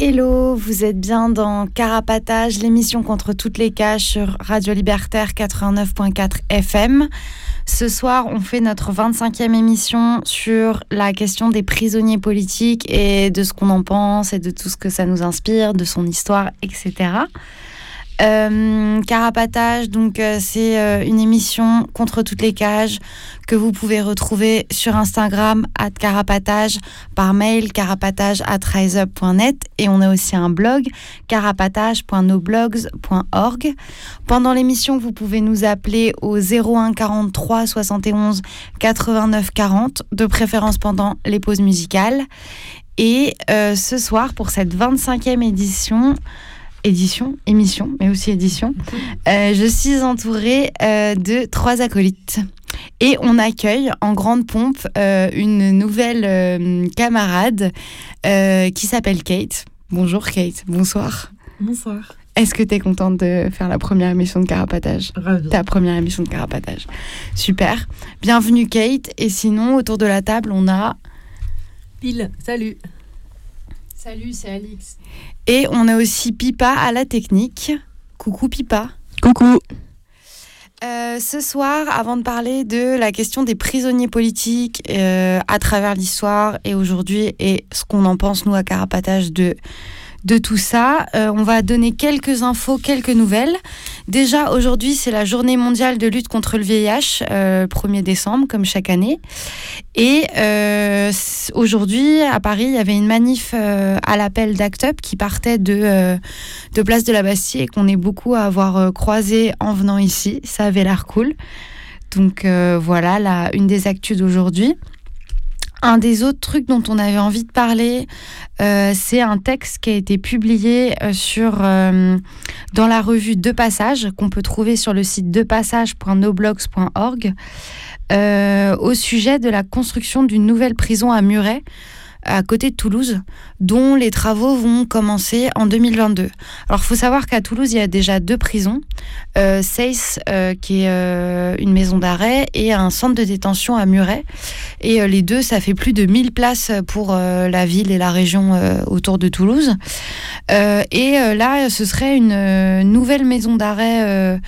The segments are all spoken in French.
Hello, vous êtes bien dans Carapatage, l'émission contre toutes les cages sur Radio Libertaire 89.4 FM. Ce soir, on fait notre 25e émission sur la question des prisonniers politiques et de ce qu'on en pense et de tout ce que ça nous inspire, de son histoire, etc. Euh, Carapatage, donc euh, c'est euh, une émission contre toutes les cages que vous pouvez retrouver sur Instagram at carapatage, par mail carapatage at riseup.net et on a aussi un blog carapatage.noblogs.org. Pendant l'émission, vous pouvez nous appeler au 01 43 71 89 40, de préférence pendant les pauses musicales. Et ce soir, pour cette 25e édition, édition, émission, mais aussi édition, euh, je suis entourée euh, de trois acolytes. Et on accueille en grande pompe euh, une nouvelle camarade qui s'appelle Kate. Bonjour Kate, bonsoir. Bonsoir. Est-ce que tu es contente de faire la première émission de Carapatage? Ta première émission de Carapatage. Super. Bienvenue Kate. Et sinon, autour de la table, on a... Pile, salut. Salut, c'est Alix. Et on a aussi Pipa à la technique. Coucou Pipa. Coucou. Euh, ce soir, avant de parler de la question des prisonniers politiques euh, à travers l'histoire et aujourd'hui et ce qu'on en pense nous à Carapatage de de tout ça. Euh, on va donner quelques infos, quelques nouvelles. Déjà, aujourd'hui, c'est la journée mondiale de lutte contre le VIH, euh, 1er décembre, comme chaque année. Et euh, aujourd'hui, à Paris, il y avait une manif euh, à l'appel d'Act Up qui partait de, de Place de la Bastille et qu'on est beaucoup à avoir croisé en venant ici. Ça avait l'air cool. Donc voilà, une des actus d'aujourd'hui. Un des autres trucs dont on avait envie de parler, euh, c'est un texte qui a été publié euh, euh, dans la revue De Passage, qu'on peut trouver sur le site depassage.noblogs.org, au sujet de la construction d'une nouvelle prison à Muret à côté de Toulouse, dont les travaux vont commencer en 2022. Alors, il faut savoir qu'à Toulouse, il y a déjà deux prisons, euh, euh qui est euh, une maison d'arrêt, et un centre de détention à Muret. Et euh, les deux, ça fait plus de 1000 places pour la ville et la région autour de Toulouse. et là, ce serait une nouvelle maison d'arrêt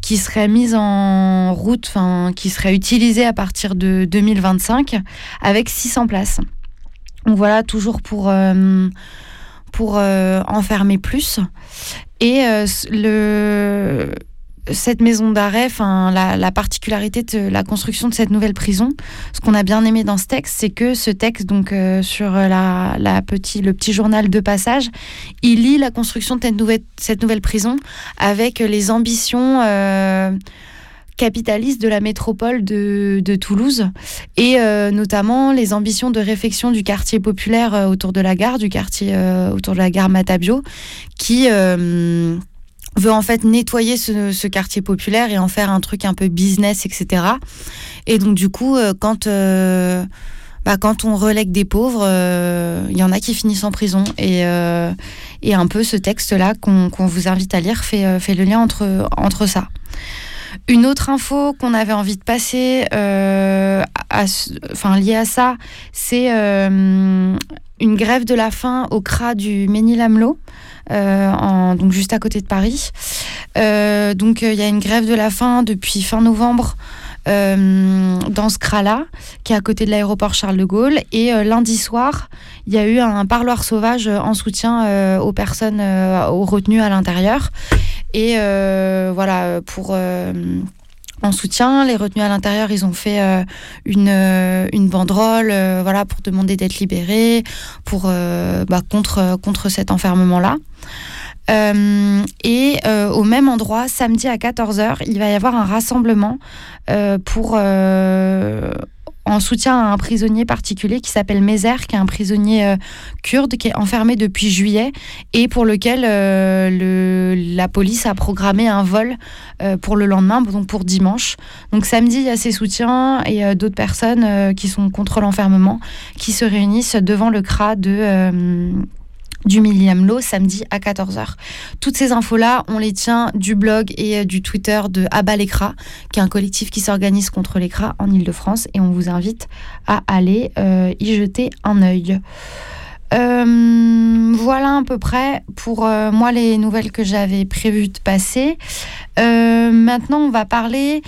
qui serait mise en route, enfin, qui serait utilisée à partir de 2025 avec 600 places. Donc voilà, toujours pour, euh, euh, enfermer plus. Et euh, cette maison d'arrêt, la, la particularité de la construction de cette nouvelle prison, ce qu'on a bien aimé dans ce texte, c'est que ce texte, donc sur la, la le petit journal de passage, il lit la construction de cette nouvelle prison avec les ambitions capitaliste de la métropole de, Toulouse et euh, notamment les ambitions de réfection du quartier populaire euh, autour de la gare, du quartier euh, autour de la gare Matabio, qui veut en fait nettoyer ce, quartier populaire et en faire un truc un peu business, etc. Et donc du coup, quand bah, quand on relègue des pauvres, il y en a qui finissent en prison. Et, et un peu ce texte-là qu'on vous invite à lire fait, fait le lien entre, entre ça. Une autre info qu'on avait envie de passer, euh, enfin liée à ça, c'est euh, une grève de la faim au CRA du Ménil-Amelot, euh, juste à côté de Paris. donc il y a une grève de la faim depuis fin novembre. dans ce CRA-là, qui est à côté de l'aéroport Charles de Gaulle. Et lundi soir, il y a eu un parloir sauvage en soutien aux personnes retenues à l'intérieur. Et voilà, pour en soutien. Les retenus à l'intérieur, ils ont fait euh, une, euh, une banderole euh, voilà, pour demander d'être libérés pour, bah, contre, contre cet enfermement-là. et au même endroit, samedi à 14h, il va y avoir un rassemblement pour en soutien à un prisonnier particulier qui s'appelle Mézer, qui est un prisonnier euh, kurde qui est enfermé depuis juillet et pour lequel euh, la police a programmé un vol euh, pour le lendemain, donc pour dimanche. Donc samedi, il y a ces soutiens et d'autres personnes qui sont contre l'enfermement qui se réunissent devant le CRA de du Milliam Law samedi à 14h. Toutes ces infos-là, on les tient du blog et euh, du Twitter de Abba l'Écra, qui est un collectif qui s'organise contre l'écra en Ile-de-France et on vous invite à aller euh, y jeter un œil. Euh, voilà à peu près pour euh, moi les nouvelles que j'avais prévu de passer. Euh, maintenant, on va parler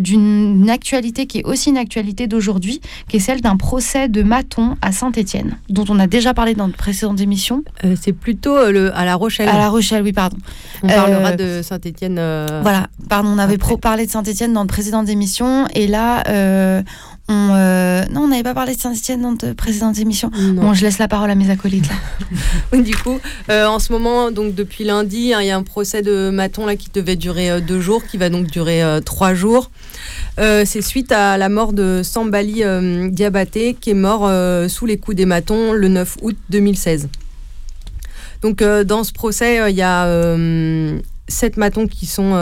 d'une actualité qui est aussi une actualité d'aujourd'hui, qui est celle d'un procès de Maton à Saint-Étienne, dont on a déjà parlé dans de précédentes émissions. C'est plutôt le, à La Rochelle. À La Rochelle, oui, pardon. On parlera de Saint-Étienne. Voilà, pardon, on avait parlé de Saint-Étienne dans de précédentes émissions, et là, euh, non, on n'avait pas parlé de Saint-Etienne dans de précédentes émissions. Bon, je laisse la parole à mes acolytes. Là. du coup, euh, en ce moment, donc depuis lundi, hein, il y a un procès de Maton là, qui devait durer euh, deux jours, qui va donc durer trois jours. C'est suite à la mort de Sambali Diabaté, qui est mort sous les coups des Matons le 9 août 2016. Donc, dans ce procès, il y a sept Matons qui sont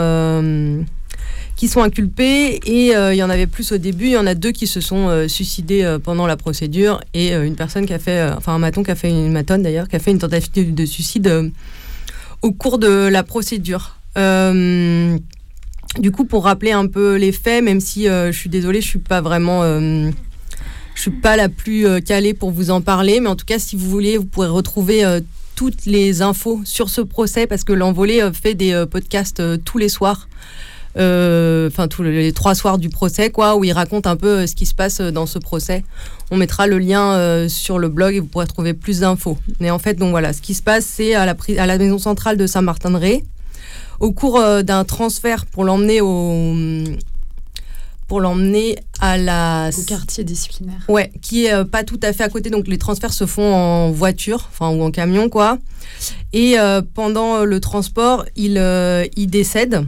qui sont inculpés et euh, il y en avait plus au début. Il y en a deux qui se sont euh, suicidés euh, pendant la procédure et une personne qui a fait, enfin un maton qui a fait une matonne d'ailleurs, qui a fait une tentative de suicide au cours de la procédure. du coup, pour rappeler un peu les faits, même si je suis désolée, je suis pas vraiment je suis pas la plus calée pour vous en parler, mais en tout cas, si vous voulez, vous pourrez retrouver toutes les infos sur ce procès parce que l'envolée fait des podcasts tous les soirs euh, enfin tous les trois soirs du procès, quoi, où il raconte un peu euh, ce qui se passe euh, dans ce procès. On mettra le lien sur le blog et vous pourrez trouver plus d'infos. Mais en fait, donc voilà, ce qui se passe, c'est à la, à la maison centrale de Saint-Martin-de-Ré, au cours d'un transfert pour l'emmener au pour l'emmener à la au quartier disciplinaire. Ouais, qui est pas tout à fait à côté. Donc les transferts se font en voiture, enfin ou en camion quoi. Et pendant le transport, il il décède.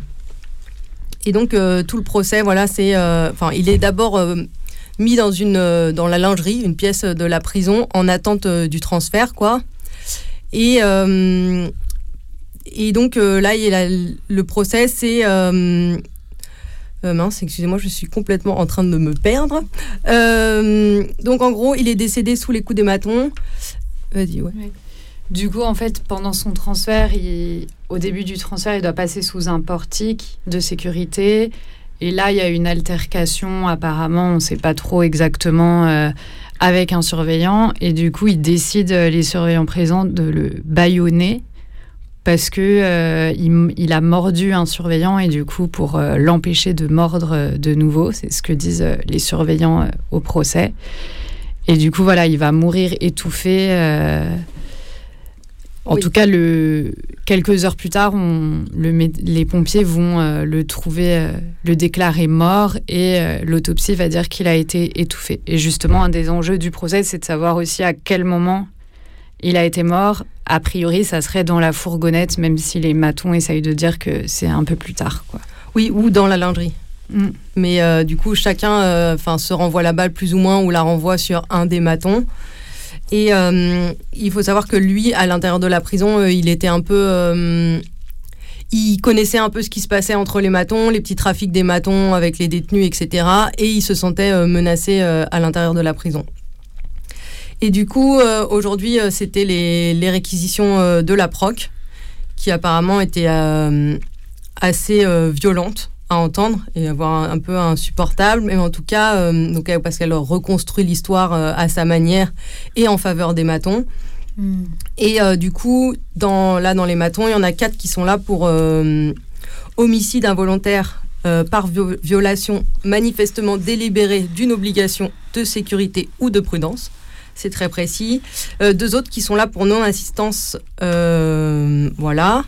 Et donc euh, tout le procès, voilà, c'est, euh, enfin, il est d'abord euh, mis dans une dans la lingerie, une pièce de la prison, en attente du transfert, quoi. Et et donc là, il a, le procès, c'est mince, excusez-moi, je suis complètement en train de me perdre. donc en gros, il est décédé sous les coups des matons. Vas-y, ouais. Du coup, en fait, pendant son transfert, au début du transfert, il doit passer sous un portique de sécurité. Et là, il y a une altercation, apparemment, on ne sait pas trop exactement, euh, avec un surveillant. Et du coup, il décide, euh, les surveillants présents, de le baïonner parce que euh, il, a mordu un surveillant et du coup, pour l'empêcher de mordre de nouveau, c'est ce que disent les surveillants au procès. Et du coup, voilà, il va mourir étouffé en tout cas, le, quelques heures plus tard, on, le, les pompiers vont euh, le trouver, euh, le déclarer mort et euh, l'autopsie va dire qu'il a été étouffé. Et justement, un des enjeux du procès, c'est de savoir aussi à quel moment il a été mort. A priori, ça serait dans la fourgonnette, même si les matons essayent de dire que c'est un peu plus tard. Quoi. Oui, ou dans la lingerie. Mm. Mais du coup, chacun enfin se renvoie la balle plus ou moins ou la renvoie sur un des matons. Et euh, il faut savoir que lui, à l'intérieur de la prison, euh, il était un peu euh, il connaissait un peu ce qui se passait entre les matons, les petits trafics des matons avec les détenus, etc. Et il se sentait menacé à l'intérieur de la prison. Et du coup, aujourd'hui, c'était les, les, réquisitions de la PROC, qui apparemment étaient assez violentes à entendre et avoir un, peu insupportable, mais en tout cas, euh, donc, parce qu'elle reconstruit l'histoire euh, à sa manière et en faveur des matons. Hmm. Et euh, du coup, dans, là, dans les matons, il y en a quatre qui sont là pour homicide involontaire par violation manifestement délibérée d'une obligation de sécurité ou de prudence. C'est très précis. deux autres qui sont là pour non-assistance. voilà.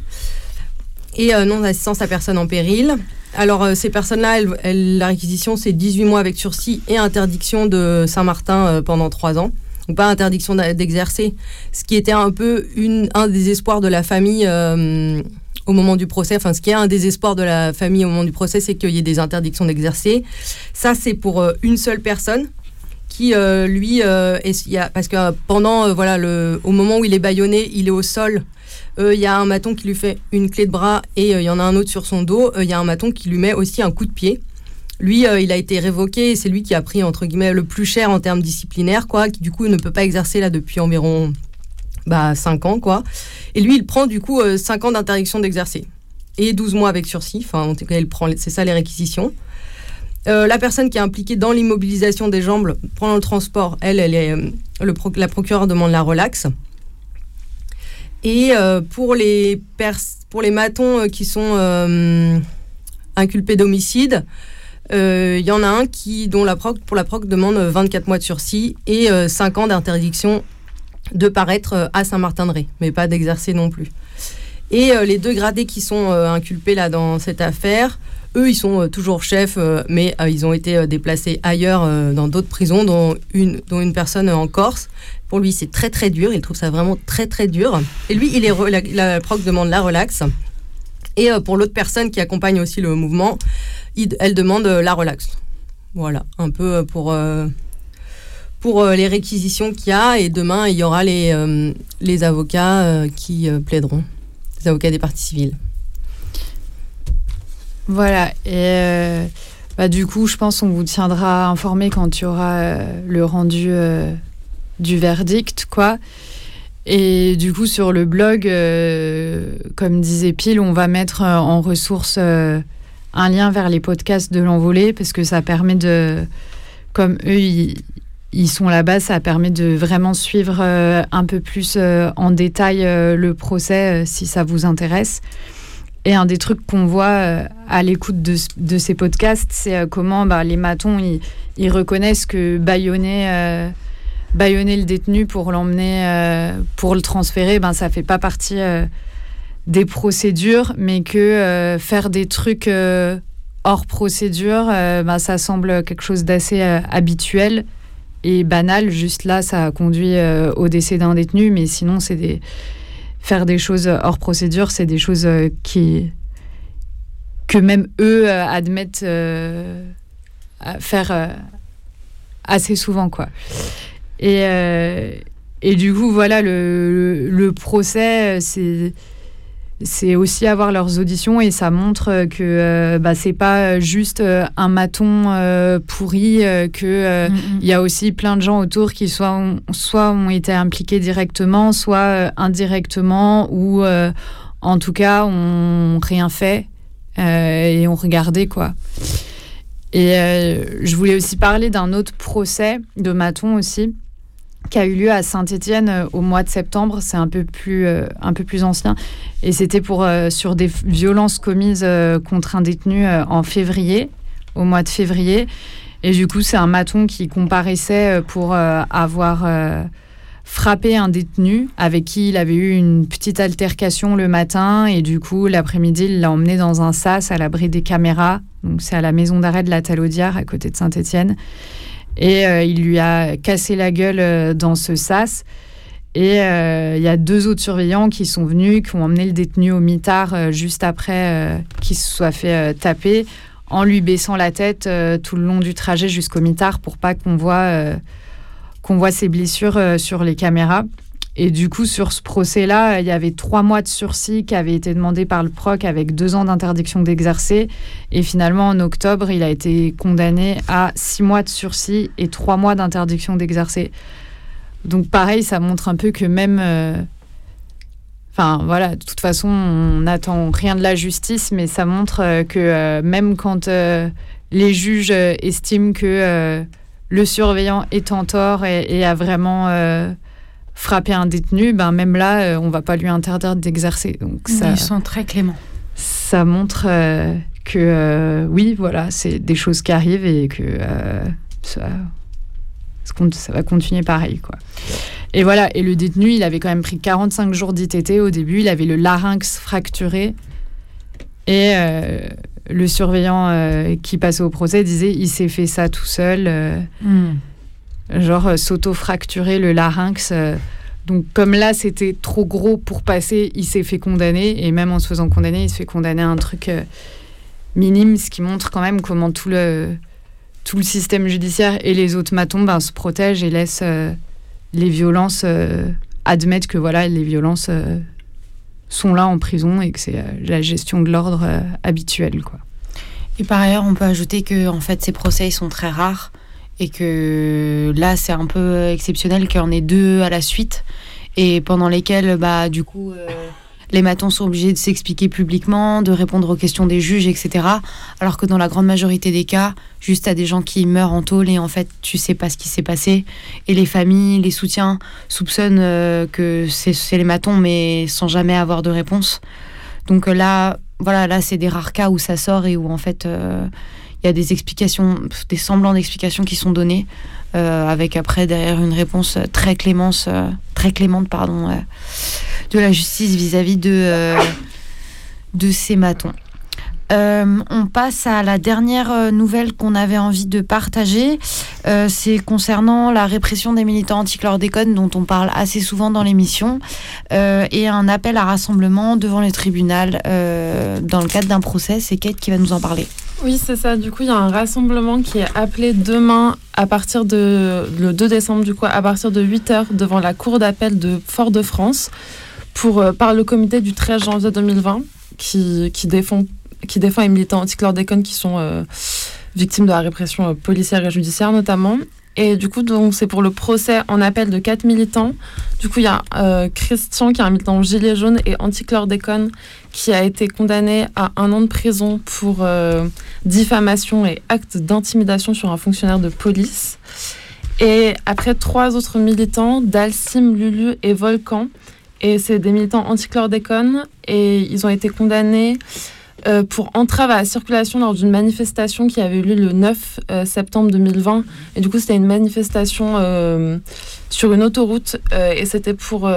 Et non-assistance à personne en péril. Alors, ces personnes-là, la réquisition, c'est 18 mois avec sursis et interdiction de Saint-Martin pendant 3 ans. Donc, pas interdiction d'exercer. Ce qui était un peu un des espoirs de la famille au moment du procès. Enfin, ce qui est un désespoir de la famille au moment du procès, c'est qu'il y ait des interdictions d'exercer. Ça, c'est pour euh, une seule personne qui, euh, lui, euh, parce que pendant, voilà, au moment où il est bâillonné, il est au sol. Il y a un maton qui lui fait une clé de bras et il y en a un autre sur son dos. Il y a un maton qui lui met aussi un coup de pied. Lui, il a été révoqué. C'est lui qui a pris entre guillemets le plus cher en termes disciplinaires, quoi. Qui du coup ne peut pas exercer là depuis environ bah, 5 ans, quoi. Et lui, il prend du coup 5 euh, ans d'interdiction d'exercer et 12 mois avec sursis. Enfin, en tout cas, prend, c'est ça les réquisitions. Euh, la personne qui est impliquée dans l'immobilisation des jambes pendant le transport, elle, euh, le la procureure demande la relaxe. Et pour, les pour les matons qui sont inculpés d'homicide, il y en a un qui, dont la proc, pour la proc demande 24 mois de sursis et 5 ans d'interdiction de paraître euh, à Saint-Martin-de-Ré, mais pas d'exercer non plus. Et euh, les deux gradés qui sont euh, inculpés là dans cette affaire, eux, ils sont toujours chefs, mais ils ont été déplacés ailleurs dans d'autres prisons, dont une, dont une personne en Corse. Pour lui, c'est très très dur. Il trouve ça vraiment très très dur. Et lui, il est la, proc demande la relaxe. Et pour l'autre personne qui accompagne aussi le mouvement, elle demande la relaxe. Voilà, un peu pour pour euh, les réquisitions qu'il y a. Et demain, il y aura les, euh, les avocats euh, qui plaideront, les avocats des parties civiles. Voilà. Et bah, du coup, je pense qu'on vous tiendra informé quand il y aura le rendu du verdict, quoi. Et du coup, sur le blog, comme disait Pile, on va mettre en ressource un lien vers les podcasts de l'envolée parce que ça permet de, comme eux, ils, ils sont là-bas, ça permet de vraiment suivre euh, un peu plus euh, en détail euh, le procès si ça vous intéresse. Et un des trucs qu'on voit à l'écoute de, de, ces podcasts, c'est comment bah, les matons, ils, reconnaissent que baïonner, baïonner le détenu pour l'emmener, pour le transférer, ben, ça fait pas partie des procédures, mais que faire des trucs hors procédure, ben, ça semble quelque chose d'assez habituel et banal. Juste là, ça a conduit euh, au décès d'un détenu, mais sinon, c'est des faire des choses hors procédure, c'est des choses euh, qui que même eux euh, admettent faire assez souvent, quoi. Et, et du coup, voilà, le, le procès, c'est c'est aussi avoir leurs auditions et ça montre que euh, bah, c'est pas juste euh, un maton euh, pourri, que il mm, mm. y a aussi plein de gens autour qui soit ont, soit ont été impliqués directement, soit indirectement ou en tout cas ont rien fait et ont regardé quoi. Et je voulais aussi parler d'un autre procès de maton aussi qui a eu lieu à Saint-Étienne euh, au mois de septembre. C'est un peu plus euh, un peu plus ancien et c'était pour euh, sur des violences commises contre un détenu en février, au mois de février. Et du coup, c'est un maton qui comparaissait pour avoir frappé un détenu avec qui il avait eu une petite altercation le matin et du coup l'après-midi il l'a emmené dans un sas à l'abri des caméras. Donc c'est à la maison d'arrêt de la Talaudière à côté de Saint-Étienne. Et euh, il lui a cassé la gueule euh, dans ce sas. Et euh, il y a deux autres surveillants qui sont venus, qui ont emmené le détenu au mitard juste après qu'il se soit fait taper, en lui baissant la tête tout le long du trajet jusqu'au mitard pour pas qu'on voit, qu'on voit ses blessures sur les caméras. Et du coup, sur ce procès-là, il y avait trois mois de sursis qui avaient été demandés par le PROC avec deux ans d'interdiction d'exercer. Et finalement, en octobre, il a été condamné à six mois de sursis et trois mois d'interdiction d'exercer. Donc pareil, ça montre un peu que même... Euh, enfin voilà, de toute façon, on n'attend rien de la justice, mais ça montre euh, que euh, même quand les juges estiment que le surveillant est en tort et a vraiment frapper un détenu, ben même là, euh, on va pas lui interdire d'exercer. Donc ça, Ils sont très cléments. Ça montre euh, que euh, oui, voilà, c'est des choses qui arrivent et que ça, ça va continuer pareil, quoi. Et voilà, et le détenu, il avait quand même pris 45 jours d'ITT au début, il avait le larynx fracturé. Et le surveillant qui passait au procès disait il s'est fait ça tout seul. Hmm. Genre s'auto-fracturer le larynx. donc comme là c'était trop gros pour passer, il s'est fait condamner. Et même en se faisant condamner, il se fait condamner à un truc minime, ce qui montre quand même comment tout le, tout le système judiciaire et les autres matons ben, se protègent et laissent les violences, euh, admettre que voilà, les violences euh, sont là en prison et que c'est euh, la gestion de l'ordre habituelle. Quoi. Et par ailleurs, on peut ajouter que en fait, ces procès sont très rares et que là, c'est un peu exceptionnel qu'il y en ait deux à la suite et pendant lesquels, bah, du coup, les matons sont obligés de s'expliquer publiquement, de répondre aux questions des juges, etc. Alors que dans la grande majorité des cas, juste à des gens qui meurent en tôle et en fait tu sais pas ce qui s'est passé. Et les familles, les soutiens soupçonnent euh, que c'est les matons mais sans jamais avoir de réponse. Donc euh, là, voilà, là c'est des rares cas où ça sort et où en fait euh, il y a des explications, des semblants d'explications qui sont donnés, avec après derrière une réponse très clémence, très clémente pardon, de la justice vis-à-vis euh, de ces matons. Euh, on passe à la dernière euh, nouvelle qu'on avait envie de partager. c'est concernant la répression des militants anti-chlordécone dont on parle assez souvent dans l'émission et un appel à rassemblement devant le tribunal dans le cadre d'un procès. C'est Kate qui va nous en parler. Oui, c'est ça. Du coup, il y a un rassemblement qui est appelé demain à partir de le 2 décembre, du coup, à partir de 8h devant la cour d'appel de Fort-de-France euh, par le comité du 13 janvier 2020 qui, qui, défend, qui défend les militants anti-chlordécone qui sont euh, victimes de la répression euh, policière et judiciaire notamment. Et du coup, c'est pour le procès en appel de quatre militants. Du coup, il y a Christian, qui est un militant gilet jaune et anti-chlordécone, qui a été condamné à un an de prison pour diffamation et acte d'intimidation sur un fonctionnaire de police. Et après, trois autres militants, Dalsim, Lulu et Volcan, et c'est des militants anti-chlordécone et ils ont été condamnés euh, pour entrave à la circulation lors d'une manifestation qui avait eu lieu le 9 euh, septembre 2020. Et du coup, c'était une manifestation euh, sur une autoroute et c'était pour,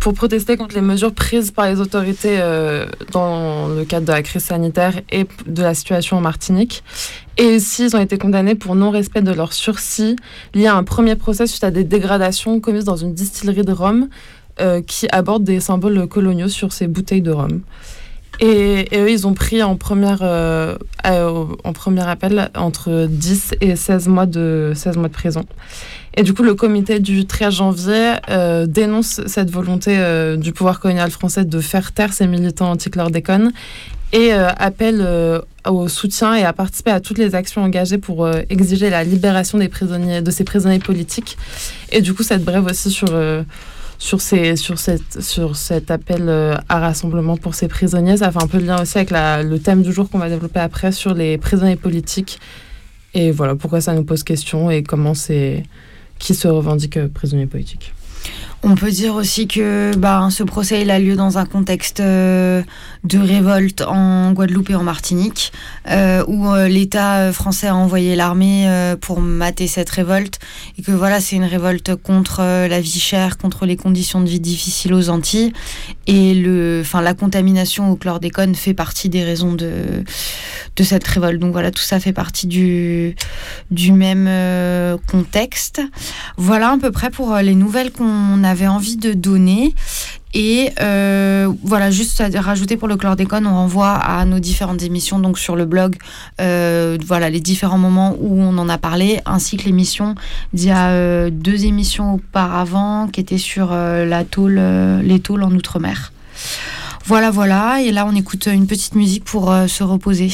pour protester contre les mesures prises par les autorités dans le cadre de la crise sanitaire et de la situation en Martinique. Et aussi, ils ont été condamnés pour non-respect de leur sursis lié à un premier procès suite à des dégradations commises dans une distillerie de rhum qui aborde des symboles coloniaux sur ces bouteilles de rhum. Et, eux, ils ont pris en, première, euh, euh, en premier appel entre 10 et 16 mois, de, 16 mois de prison. Et du coup, le comité du 13 janvier euh, dénonce cette volonté du pouvoir colonial français de faire taire ces militants anti-chlordécone et appelle au soutien et à participer à toutes les actions engagées pour exiger la libération des prisonniers, de ces prisonniers politiques. Et du coup, cette brève aussi sur sur, ces, sur, cette, sur cet appel euh, à rassemblement pour ces prisonniers. Ça fait un peu de lien aussi avec la, le thème du jour qu'on va développer après sur les prisonniers politiques. Et voilà pourquoi ça nous pose question et comment c'est qui se revendique euh, prisonnier politique. On peut dire aussi que bah, ce procès il a lieu dans un contexte euh, de révolte en Guadeloupe et en Martinique, euh, où euh, l'État français a envoyé l'armée pour mater cette révolte, et que voilà, c'est une révolte contre la vie chère, contre les conditions de vie difficiles aux Antilles, et le, enfin, la contamination au chlordécone fait partie des raisons de, de cette révolte. Donc voilà, tout ça fait partie du, du même contexte. Voilà à peu près pour les nouvelles qu'on a avait envie de donner. Et euh, voilà, juste à rajouter pour le chlordécone, on renvoie à nos différentes émissions donc sur le blog, euh, voilà les différents moments où on en a parlé, ainsi que l'émission d'il y a euh, deux émissions auparavant qui étaient sur la tôle, les tôles en outre-mer. Voilà, voilà. Et là, on écoute une petite musique pour se reposer.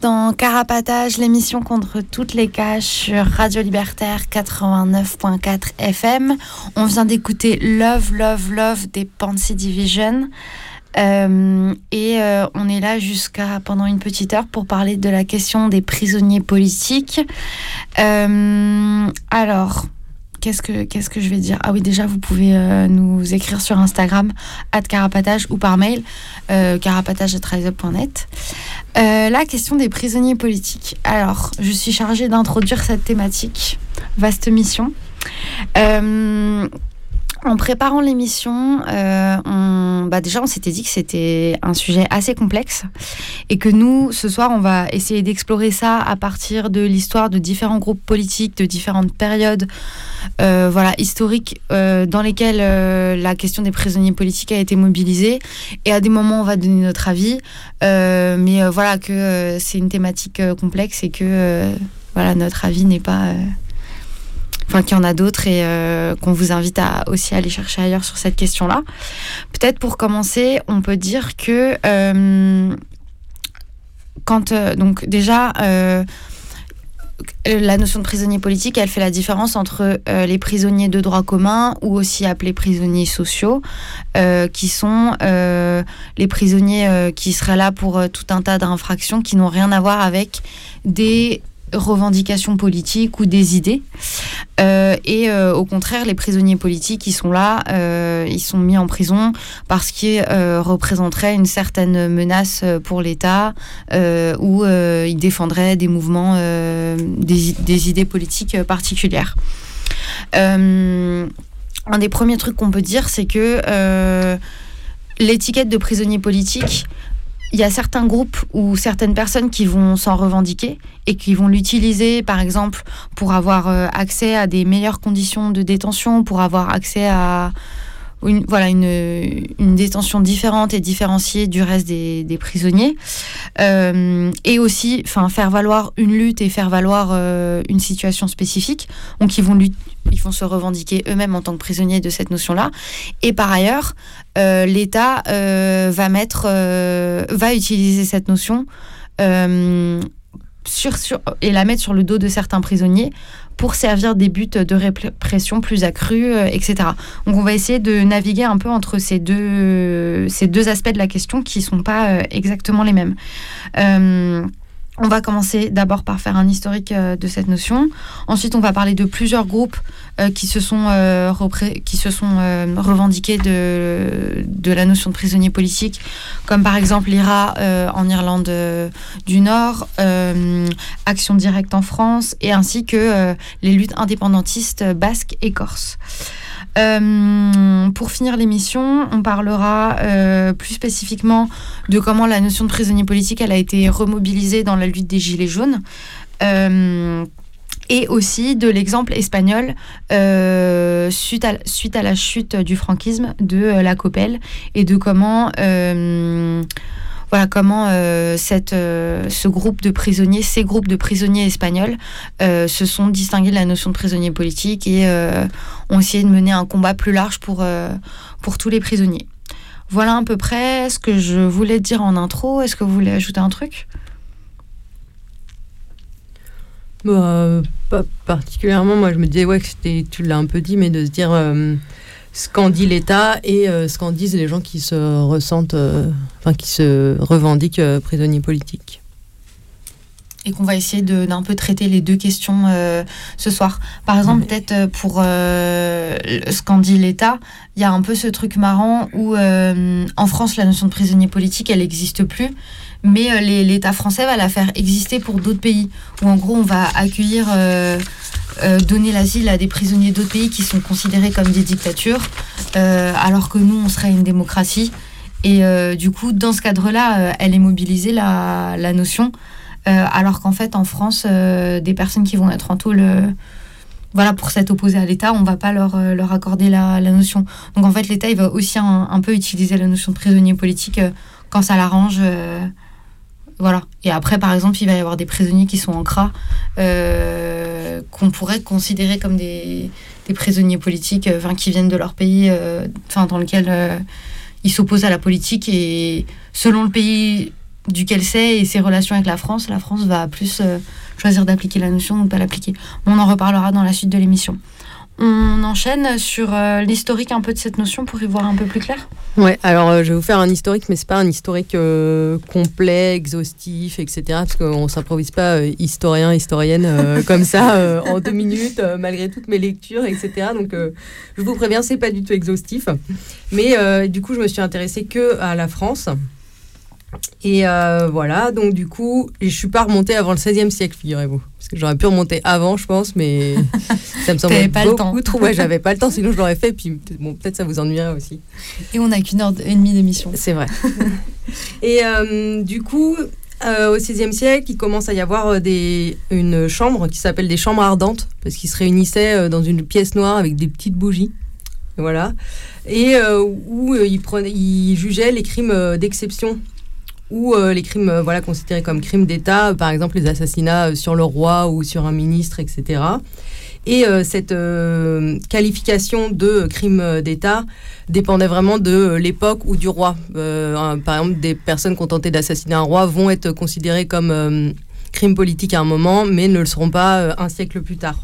Dans Carapatage, l'émission contre toutes les caches sur Radio Libertaire 89.4 FM. On vient d'écouter Love, Love, Love des Pansy Division. Euh, et euh, on est là jusqu'à pendant une petite heure pour parler de la question des prisonniers politiques. Euh, alors, qu'est-ce que, qu'est-ce que je vais dire? Ah oui, déjà, vous pouvez nous écrire sur Instagram, carapatage ou par mail, euh, carapatage.net. la question des prisonniers politiques. Alors, je suis chargée d'introduire cette thématique. Vaste mission. En préparant l'émission, euh, bah déjà on s'était dit que c'était un sujet assez complexe et que nous, ce soir, on va essayer d'explorer ça à partir de l'histoire de différents groupes politiques, de différentes périodes euh, voilà, historiques euh, dans lesquelles la question des prisonniers politiques a été mobilisée. Et à des moments, on va donner notre avis, mais voilà que c'est une thématique complexe et que voilà, notre avis n'est pas enfin qu'il y en a d'autres et euh, qu'on vous invite à aussi aller chercher ailleurs sur cette question-là. Peut-être pour commencer, on peut dire que euh, quand euh, donc déjà la notion de prisonnier politique, elle fait la différence entre les prisonniers de droit commun ou aussi appelés prisonniers sociaux, qui sont les prisonniers qui seraient là pour tout un tas d'infractions qui n'ont rien à voir avec des revendications politiques ou des idées. Euh, et euh, au contraire, les prisonniers politiques, ils sont là, euh, ils sont mis en prison parce qu'ils représenteraient une certaine menace pour l'État ou ils défendraient des mouvements, des, des, idées politiques particulières. un des premiers trucs qu'on peut dire, c'est que l'étiquette de prisonnier politique, il y a certains groupes ou certaines personnes qui vont s'en revendiquer et qui vont l'utiliser, par exemple, pour avoir euh, accès à des meilleures conditions de détention, pour avoir accès à une, voilà, une, une détention différente et différenciée du reste des, prisonniers. Euh, et aussi, enfin, faire valoir une lutte et faire valoir euh, une situation spécifique. Donc, ils vont, ils se revendiquer eux-mêmes en tant que prisonniers de cette notion-là. Et par ailleurs, euh, l'État va mettre, va utiliser cette notion. Sur, sur, et la mettre sur le dos de certains prisonniers pour servir des buts de répression plus accrus, euh, etc. Donc on va essayer de naviguer un peu entre ces deux, ces deux aspects de la question qui ne sont pas euh, exactement les mêmes. On va commencer d'abord par faire un historique euh, de cette notion. Ensuite, on va parler de plusieurs groupes euh, qui se sont, euh, revendiqués de, de la notion de prisonnier politique, comme par exemple l'IRA en Irlande du Nord, Action Directe en France, et ainsi que les luttes indépendantistes basques et corses. Euh, pour finir l'émission, on parlera euh, plus spécifiquement de comment la notion de prisonnier politique elle a été remobilisée dans la lutte des Gilets jaunes. Euh, et aussi de l'exemple espagnol suite, à, suite à la chute du franquisme de la Copelle et de comment voilà comment euh, euh, ce groupe de prisonniers, ces groupes de prisonniers espagnols euh, se sont distingués de la notion de prisonnier politique et ont essayé de mener un combat plus large pour, pour tous les prisonniers. Voilà à peu près ce que je voulais dire en intro. Est-ce que vous voulez ajouter un truc? Bah, Pas particulièrement. Moi, je me disais, ouais, que tu l'as un peu dit, mais de se dire ce qu'en dit l'État et euh, ce qu'en disent les gens qui se ressentent, euh, enfin qui se revendiquent euh, prisonniers politiques. Et qu'on va essayer d'un peu traiter les deux questions ce soir. Par exemple, peut-être pour ce qu'en dit l'État, il y a un peu ce truc marrant où en France, la notion de prisonnier politique, elle n'existe plus mais l'État français va la faire exister pour d'autres pays, où en gros on va accueillir euh, donner l'asile à des prisonniers d'autres pays qui sont considérés comme des dictatures, euh, alors que nous, on serait une démocratie. Et euh, du coup, dans ce cadre-là, elle est mobilisée, la, notion, alors qu'en fait, en France, des personnes qui vont être en taule voilà, pour s'être opposées à l'État, on ne va pas leur, leur accorder la, notion. Donc en fait, l'État, il va aussi un, peu utiliser la notion de prisonnier politique quand ça l'arrange. Voilà. Et après, par exemple, il va y avoir des prisonniers qui sont en CRA qu'on pourrait considérer comme des, prisonniers politiques, euh, enfin, qui viennent de leur pays, euh, dans lequel euh, ils s'opposent à la politique et selon le pays duquel c'est et ses relations avec la France, la France va plus choisir d'appliquer la notion ou pas l'appliquer. On en reparlera dans la suite de l'émission. On enchaîne sur euh, l'historique un peu de cette notion pour y voir un peu plus clair Ouais, alors euh, je vais vous faire un historique, mais c'est pas un historique euh, complet, exhaustif, etc. Parce qu'on s'improvise pas historien, historienne comme ça en deux minutes, malgré toutes mes lectures, etc. Donc je vous préviens, c'est pas du tout exhaustif. Mais du coup, je me suis intéressée que à la France. Et euh, voilà, donc du coup, je suis pas remontée avant le 16e siècle, figurez-vous. Parce que j'aurais pu remonter avant, je pense, mais ça me semblait pas beaucoup trop. Ouais, j'avais pas le temps, sinon je l'aurais fait. Puis bon, peut-être ça vous ennuierait aussi. Et on n'a qu'une heure et demie d'émission. C'est vrai. et euh, du coup, euh, au 16e siècle, il commence à y avoir des, une chambre qui s'appelle des chambres ardentes, parce qu'ils se réunissaient dans une pièce noire avec des petites bougies. Voilà. Et où ils, ils jugeaient les crimes d'exception ou euh, les crimes euh, voilà, considérés comme crimes d'État, euh, par exemple les assassinats sur le roi ou sur un ministre, etc. Et cette qualification de crime d'État dépendait vraiment de l'époque ou du roi. par exemple, des personnes qui ont tenté d'assassiner un roi vont être considérées comme crimes politiques à un moment, mais ne le seront pas un siècle plus tard.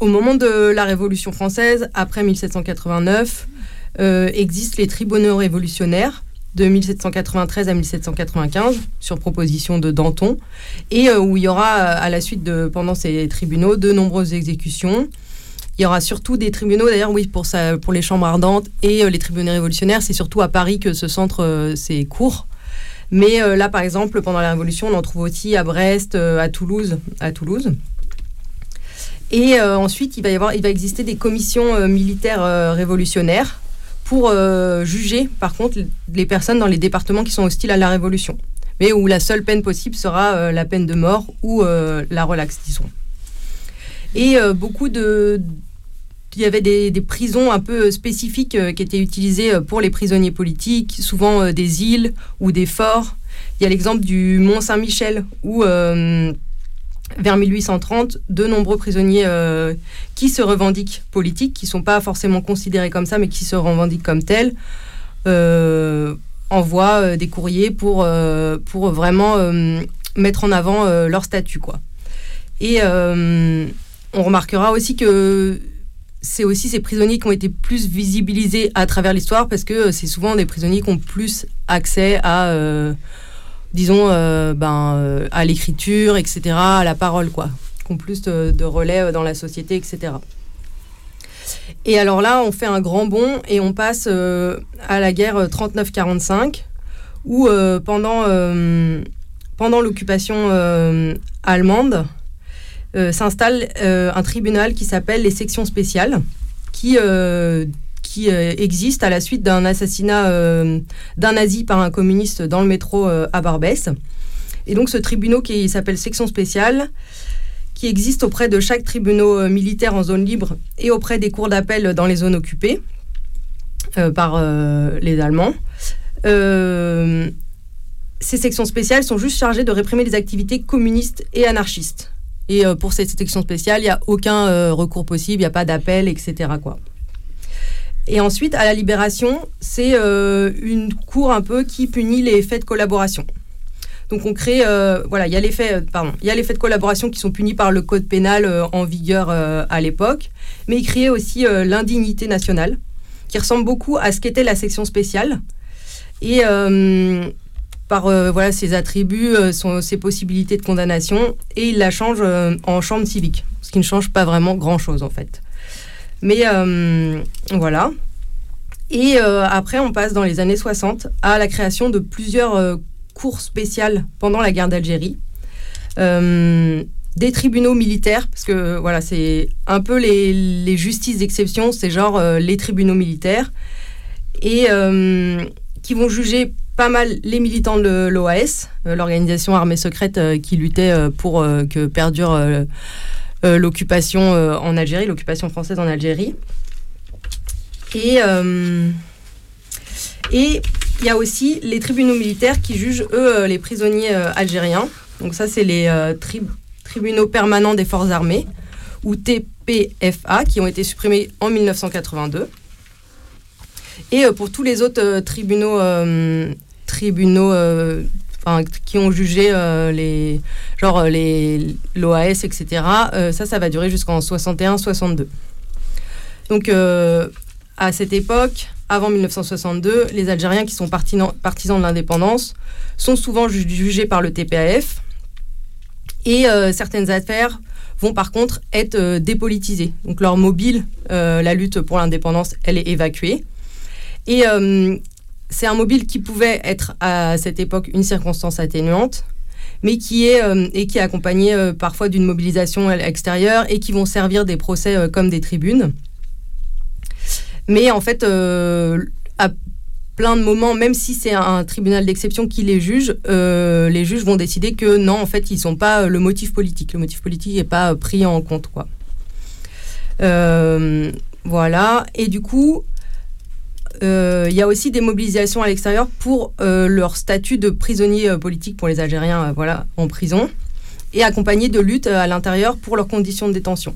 Au moment de la Révolution française, après 1789, existent les tribunaux révolutionnaires de 1793 à 1795 sur proposition de Danton et euh, où il y aura euh, à la suite de pendant ces tribunaux de nombreuses exécutions. Il y aura surtout des tribunaux d'ailleurs oui pour pour les chambres ardentes et euh, les tribunaux révolutionnaires, c'est surtout à Paris que se centrent ces cours. Mais là par exemple pendant la révolution, on en trouve aussi à Brest, à Toulouse, à Toulouse. Et ensuite, il va y avoir il va exister des commissions militaires révolutionnaires pour euh, juger, par contre, les personnes dans les départements qui sont hostiles à la Révolution, mais où la seule peine possible sera euh, la peine de mort ou euh, la relaxe, disons. Et beaucoup de... Il y avait des, prisons un peu spécifiques qui étaient utilisées pour les prisonniers politiques, souvent des îles ou des forts. Il y a l'exemple du Mont Saint-Michel, où vers 1830, de nombreux prisonniers euh, qui se revendiquent politiques, qui ne sont pas forcément considérés comme ça, mais qui se revendiquent comme tels, euh, envoient euh, des courriers pour, pour vraiment mettre en avant leur statut. Quoi. Et on remarquera aussi que c'est aussi ces prisonniers qui ont été plus visibilisés à travers l'histoire, parce que c'est souvent des prisonniers qui ont plus accès à disons, euh, ben, euh, à l'écriture, etc., à la parole, quoi, qui ont plus de, relais euh, dans la société, etc. Et alors là, on fait un grand bond et on passe à la guerre 39-45, où pendant, pendant l'occupation allemande, s'installe un tribunal qui s'appelle les sections spéciales, qui qui euh, existe à la suite d'un assassinat euh, d'un nazi par un communiste dans le métro euh, à Barbès. Et donc ce tribunal qui s'appelle section spéciale, qui existe auprès de chaque tribunal militaire en zone libre et auprès des cours d'appel dans les zones occupées par les Allemands. ces sections spéciales sont juste chargées de réprimer les activités communistes et anarchistes. Et pour cette section spéciale, il n'y a aucun recours possible, il n'y a pas d'appel, etc. Et ensuite, à la libération, c'est euh, une cour un peu qui punit les faits de collaboration. Donc on crée, euh, voilà, il y a les faits, euh, il y a les faits de collaboration qui sont punis par le code pénal en vigueur à l'époque, mais il crée aussi l'indignité nationale, qui ressemble beaucoup à ce qu'était la section spéciale, et par voilà ses attributs, ses possibilités de condamnation, et il la change en chambre civique, ce qui ne change pas vraiment grand chose en fait. Mais euh, voilà. Et euh, après, on passe dans les années 60 à la création de plusieurs euh, cours spéciales pendant la guerre d'Algérie. des tribunaux militaires, parce que voilà, c'est un peu les, justices d'exception, c'est genre les tribunaux militaires, et qui vont juger pas mal les militants de l'OAS, l'organisation armée secrète qui luttait pour que perdure l'occupation euh, en Algérie, l'occupation française en Algérie. Et euh, et il y a aussi les tribunaux militaires qui jugent, eux, les prisonniers algériens. Donc ça, c'est les tribunaux permanents des forces armées, ou TPFA, qui ont été supprimés en 1982. Et pour tous les autres tribunaux, tribunaux qui ont jugé les genre les l'OAS etc ça ça va durer jusqu'en 61 62 donc à cette époque avant 1962 les Algériens qui sont partisans, de l'indépendance sont souvent jugés par le TPAF et certaines affaires vont par contre être euh, dépolitisés. Donc leur mobile, euh, la lutte pour l'indépendance, elle est évacuée. Et euh, c'est un mobile qui pouvait être à cette époque une circonstance atténuante, mais qui est, et qui est accompagné parfois d'une mobilisation extérieure et qui vont servir des procès comme des tribunes. Mais en fait, à plein de moments, même si c'est un, tribunal d'exception qui les juge, euh, les juges vont décider que non, en fait, ils sont pas euh, le motif politique. Le motif politique n'est pas euh, pris en compte, voilà. Et du coup, il y a aussi des mobilisations à l'extérieur pour leur statut de prisonnier politique pour les Algériens, voilà, en prison, et accompagné de luttes à l'intérieur pour leurs conditions de détention.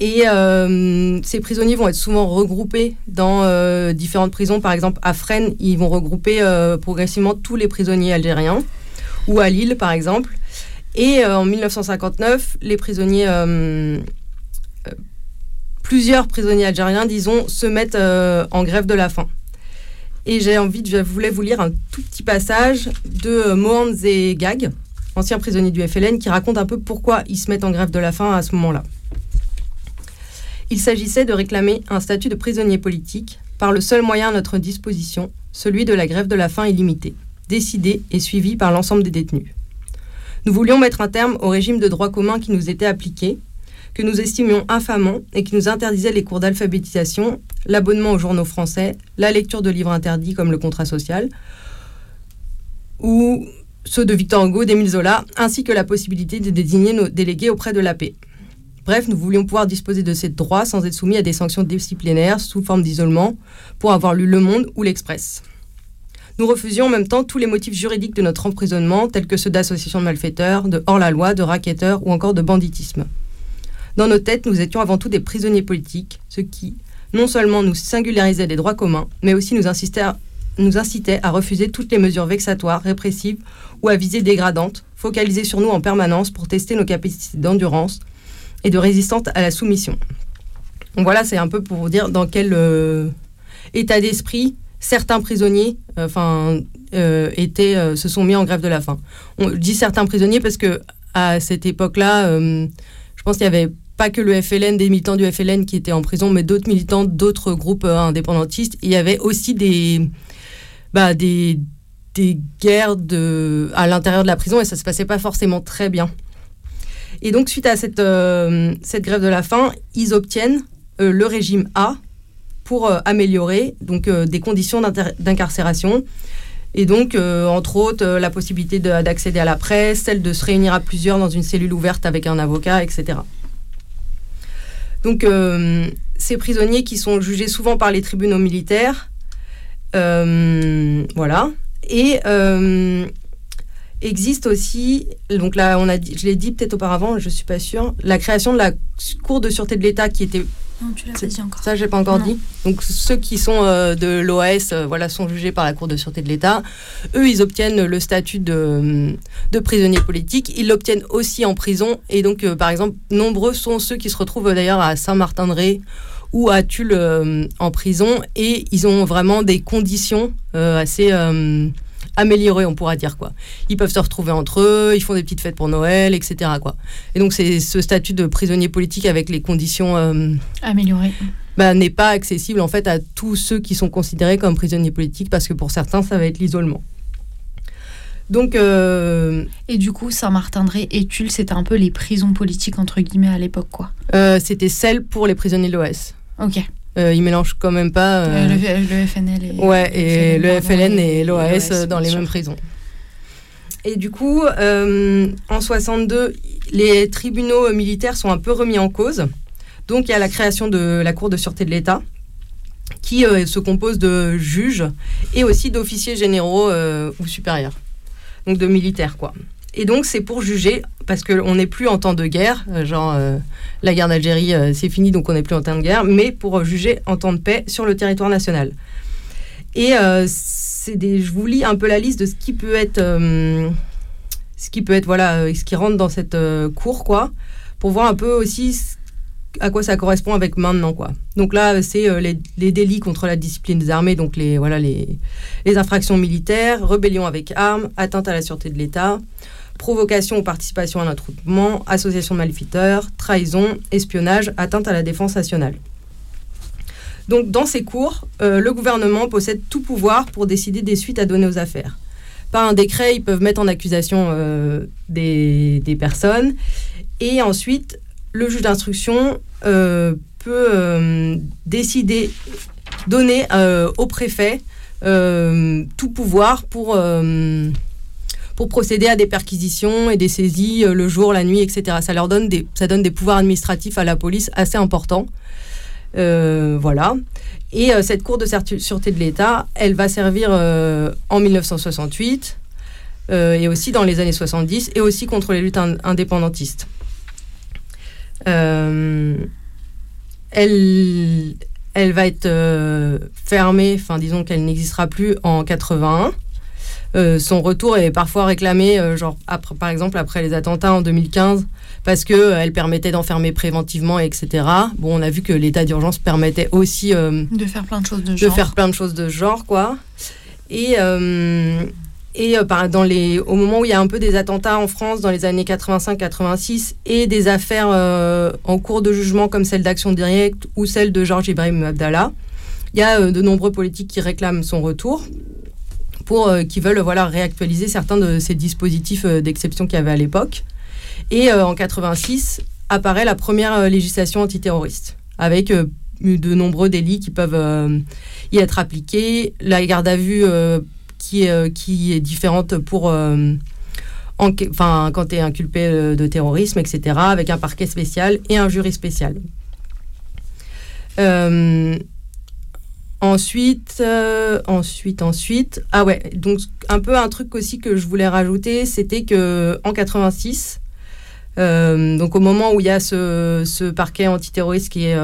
Et euh, ces prisonniers vont être souvent regroupés dans euh, différentes prisons. Par exemple, à Fresnes, ils vont regrouper euh, progressivement tous les prisonniers algériens, ou à Lille, par exemple. Et en 1959, les prisonniers, plusieurs prisonniers algériens, disons, se mettent en grève de la faim. Et j'ai envie, je voulais vous lire un tout petit passage de Mohamed Gag, ancien prisonnier du FLN, qui raconte un peu pourquoi ils se mettent en grève de la faim à ce moment-là. Il s'agissait de réclamer un statut de prisonnier politique par le seul moyen à notre disposition, celui de la grève de la faim illimitée, décidée et suivie par l'ensemble des détenus. Nous voulions mettre un terme au régime de droit commun qui nous était appliqué, que nous estimions infamant et qui nous interdisait les cours d'alphabétisation, l'abonnement aux journaux français, la lecture de livres interdits comme le contrat social, ou ceux de Victor Hugo, d'Émile Zola, ainsi que la possibilité de désigner nos délégués auprès de la paix. Bref, nous voulions pouvoir disposer de ces droits sans être soumis à des sanctions disciplinaires sous forme d'isolement pour avoir lu Le Monde ou l'Express. Nous refusions en même temps tous les motifs juridiques de notre emprisonnement, tels que ceux d'association de malfaiteurs, de hors-la-loi, de racketteurs ou encore de banditisme. Dans nos têtes, nous étions avant tout des prisonniers politiques, ce qui, non seulement nous singularisait des droits communs, mais aussi nous incitait à, refuser toutes les mesures vexatoires, répressives ou à visée dégradantes, focalisées sur nous en permanence pour tester nos capacités d'endurance, et de résistante à la soumission. Donc voilà, c'est un peu pour vous dire dans quel euh, état d'esprit certains prisonniers euh, enfin, euh, étaient, se sont mis en grève de la faim. On dit certains prisonniers parce que à cette époque-là, je pense qu'il n'y avait pas que le FLN, des militants du FLN qui étaient en prison, mais d'autres militants d'autres groupes indépendantistes. Il y avait aussi des, bah, des, des guerres de, à l'intérieur de la prison et ça se passait pas forcément très bien. Et donc, suite à cette, euh, cette grève de la faim, ils obtiennent euh, le régime A pour euh, améliorer donc, des conditions d'incarcération. Et donc, entre autres, la possibilité d'accéder à la presse, celle de se réunir à plusieurs dans une cellule ouverte avec un avocat, etc. Donc, ces prisonniers qui sont jugés souvent par les tribunaux militaires, voilà. Et existe aussi, donc là, on a dit, je l'ai dit peut-être auparavant, je suis pas sûre, la création de la Cour de sûreté de l'État qui était. Non, tu l'as pas dit encore. Ça, j'ai pas encore dit. Donc ceux qui sont euh, de l'OAS, euh, voilà, sont jugés par la Cour de sûreté de l'État. Eux, ils obtiennent le statut de, de prisonnier politique. Ils l'obtiennent aussi en prison. Et donc, euh, par exemple, nombreux sont ceux qui se retrouvent d'ailleurs à Saint-Martin-de-Ré ou à Tulle en prison. Et ils ont vraiment des conditions assez amélioré, on pourra dire quoi. Ils peuvent se retrouver entre eux, ils font des petites fêtes pour Noël, etc. quoi. Et donc c'est ce statut de prisonnier politique avec les conditions euh, améliorées. Bah, n'est pas accessible en fait à tous ceux qui sont considérés comme prisonniers politiques parce que pour certains ça va être l'isolement. Donc, euh, Et du coup, Saint-Martin-de-Ré et Tulle, c'était un peu les prisons politiques, entre guillemets, à l'époque, quoi? Euh, c'était celle pour les prisonniers de l'OS. Ok. Euh, ils mélangent quand même pas. Euh, le, FNL et, ouais, et le FLN et l'OAS dans les mêmes prisons. Et du coup, euh, en 62, les tribunaux militaires sont un peu remis en cause. Donc il y a la création de la Cour de sûreté de l'État, qui se compose de juges et aussi d'officiers généraux ou supérieurs. Donc de militaires, quoi. Et donc, c'est pour juger, parce qu'on n'est plus en temps de guerre, euh, genre euh, la guerre d'Algérie, euh, c'est fini, donc on n'est plus en temps de guerre, mais pour juger en temps de paix sur le territoire national. Et c'est des, je vous lis un peu la liste de ce qui peut être, ce qui peut être, voilà, ce qui rentre dans cette cour, quoi, pour voir un peu aussi à quoi ça correspond avec maintenant quoi. Donc là c'est euh, les, délits contre la discipline des armées, donc les voilà les, les infractions militaires, rébellion avec armes, atteinte à la sûreté de l'État, provocation ou participation à un association de malfaiteurs, trahison, espionnage, atteinte à la défense nationale. Donc dans ces cours, euh, le gouvernement possède tout pouvoir pour décider des suites à donner aux affaires. Par un décret, ils peuvent mettre en accusation euh, des, personnes et ensuite le juge d'instruction euh, peut décider, donner au préfet tout pouvoir pour, pour procéder à des perquisitions et des saisies le jour, la nuit, etc. Ça leur donne des, ça donne des pouvoirs administratifs à la police assez importants. voilà. Et cette Cour de sûreté de l'État, elle va servir en 1968 et aussi dans les années 70 et aussi contre les luttes indépendantistes. Euh, elle, elle va être euh, fermée, enfin disons qu'elle n'existera plus en 81. Euh, son retour est parfois réclamé, genre après, par exemple après les attentats en 2015, parce que elle permettait d'enfermer préventivement, etc. Bon, on a vu que l'état d'urgence permettait aussi de faire plein de choses de genre. De faire plein de choses de genre, quoi. Et et euh, dans les, au moment où il y a un peu des attentats en France dans les années 85-86 et des affaires euh, en cours de jugement comme celle d'Action Directe ou celle de Georges Ibrahim Abdallah, il y a euh, de nombreux politiques qui réclament son retour pour qui veulent voilà réactualiser certains de ces dispositifs d'exception qu'il y avait à l'époque. Et en 86 apparaît la première législation antiterroriste avec de nombreux délits qui peuvent y être appliqués, la garde à vue qui est, euh, qui est différente pour euh, enfin, quand tu es inculpé euh, de terrorisme, etc., avec un parquet spécial et un jury spécial. Ensuite, ensuite, ensuite, ah ouais, donc un peu un truc aussi que je voulais rajouter, c'était que en 86, donc au moment où il y a ce, parquet antiterroriste qui est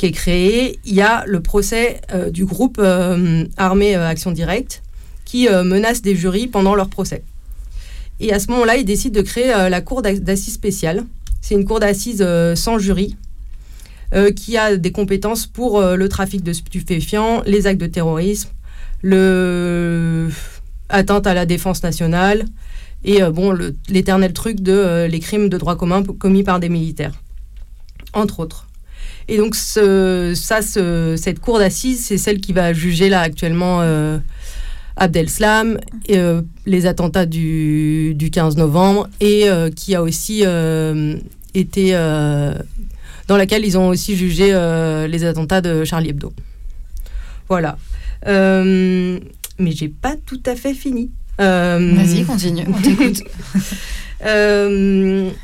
qui est créé, il y a le procès euh, du groupe euh, armé euh, Action Directe qui menace des jurys pendant leur procès. Et à ce moment-là, ils décident de créer la cour d'assises spéciale. C'est une cour d'assises sans jury qui a des compétences pour le trafic de stupéfiants, les actes de terrorisme, le à la défense nationale et bon l'éternel truc de les crimes de droit commun commis par des militaires, entre autres. Et donc, ça, ce, cette cour d'assises, c'est celle qui va juger là actuellement euh, Abdel Slam, et, euh, les attentats du, du, 15 novembre, et euh, qui a aussi été. Dans laquelle ils ont aussi jugé les attentats de Charlie Hebdo. Voilà. mais j'ai pas tout à fait fini. Vas-y, continue, on t'écoute.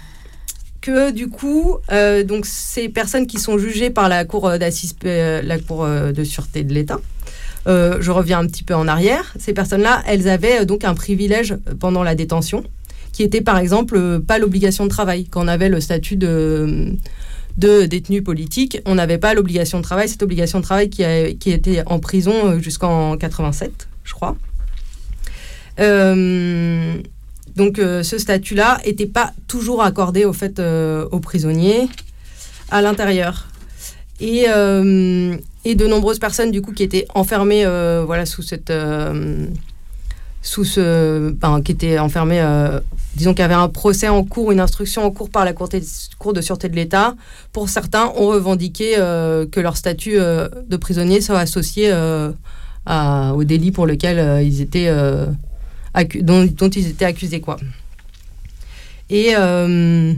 que du coup, euh, donc ces personnes qui sont jugées par la cour d'assises, euh, la cour euh, de sûreté de l'État, je reviens un petit peu en arrière. Ces personnes-là, elles avaient donc un privilège pendant la détention, qui était par exemple pas l'obligation de travail. Quand on avait le statut de de détenu politique, on n'avait pas l'obligation de travail, cette obligation de travail qui, était en prison jusqu'en 87, je crois. Euh, donc euh, ce statut-là n'était pas toujours accordé au fait euh, aux prisonniers à l'intérieur. Et, euh, et, de nombreuses personnes du coup qui étaient enfermées voilà sous cette sous ce qui étaient enfermées disons qu'il y avait un procès en cours une instruction en cours par la cour de, sûreté de l'État pour certains ont revendiqué que leur statut de prisonnier soit associé au délit pour lequel ils étaient dont, ils étaient accusés. Quoi. Et, euh,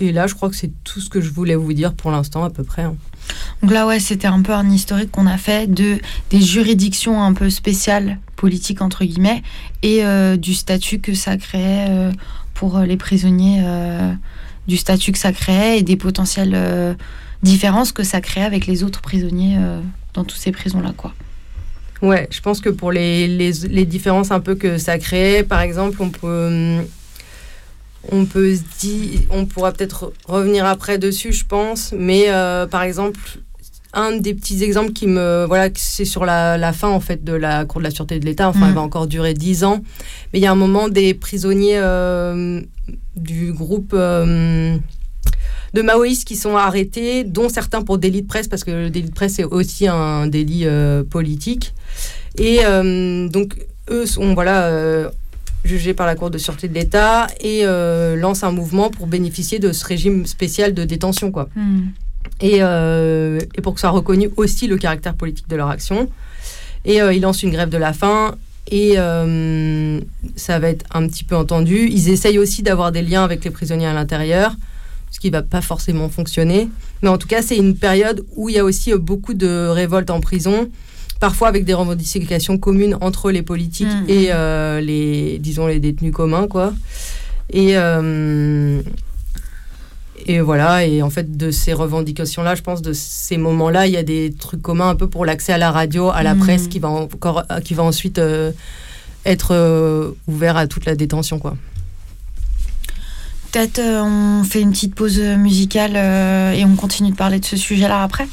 et là, je crois que c'est tout ce que je voulais vous dire pour l'instant, à peu près. Hein. Donc là, ouais, c'était un peu un historique qu'on a fait de des juridictions un peu spéciales, politiques entre guillemets, et euh, du statut que ça créait euh, pour les prisonniers, du statut que ça créait et des potentielles différences que ça créait avec les autres prisonniers dans toutes ces prisons-là, quoi. Ouais, je pense que pour les, les, les, différences un peu que ça crée, par exemple, on peut, on peut se dire, on pourra peut-être revenir après dessus, je pense, mais euh, par exemple, un des petits exemples qui me. Voilà, c'est sur la, fin, en fait, de la Cour de la Sûreté de l'État. Enfin, elle va encore durer dix ans. Mais il y a un moment, des prisonniers du groupe de maoïstes qui sont arrêtés, dont certains pour délit de presse, parce que le délit de presse est aussi un délit politique. Et donc, eux sont voilà, jugés par la Cour de sûreté de l'État et euh, lancent un mouvement pour bénéficier de ce régime spécial de détention. Quoi. Hmm. Et, euh, et, pour que soit reconnu aussi le caractère politique de leur action. Et euh, ils lancent une grève de la faim et ça va être un petit peu entendu. Ils essayent aussi d'avoir des liens avec les prisonniers à l'intérieur, ce qui ne va pas forcément fonctionner. Mais en tout cas, c'est une période où il y a aussi beaucoup de révoltes en prison parfois avec des revendications communes entre les politiques mm. et euh, les, disons, les détenus communs, quoi. Et, euh, et voilà, et en fait, de ces revendications-là, je pense, de ces moments-là, il y a des trucs communs un peu pour l'accès à la radio, à la mm. presse, qui va, encore, qui va ensuite euh, être ouvert à toute la détention, quoi. Peut-être on fait une petite pause musicale et on continue de parler de ce sujet-là après?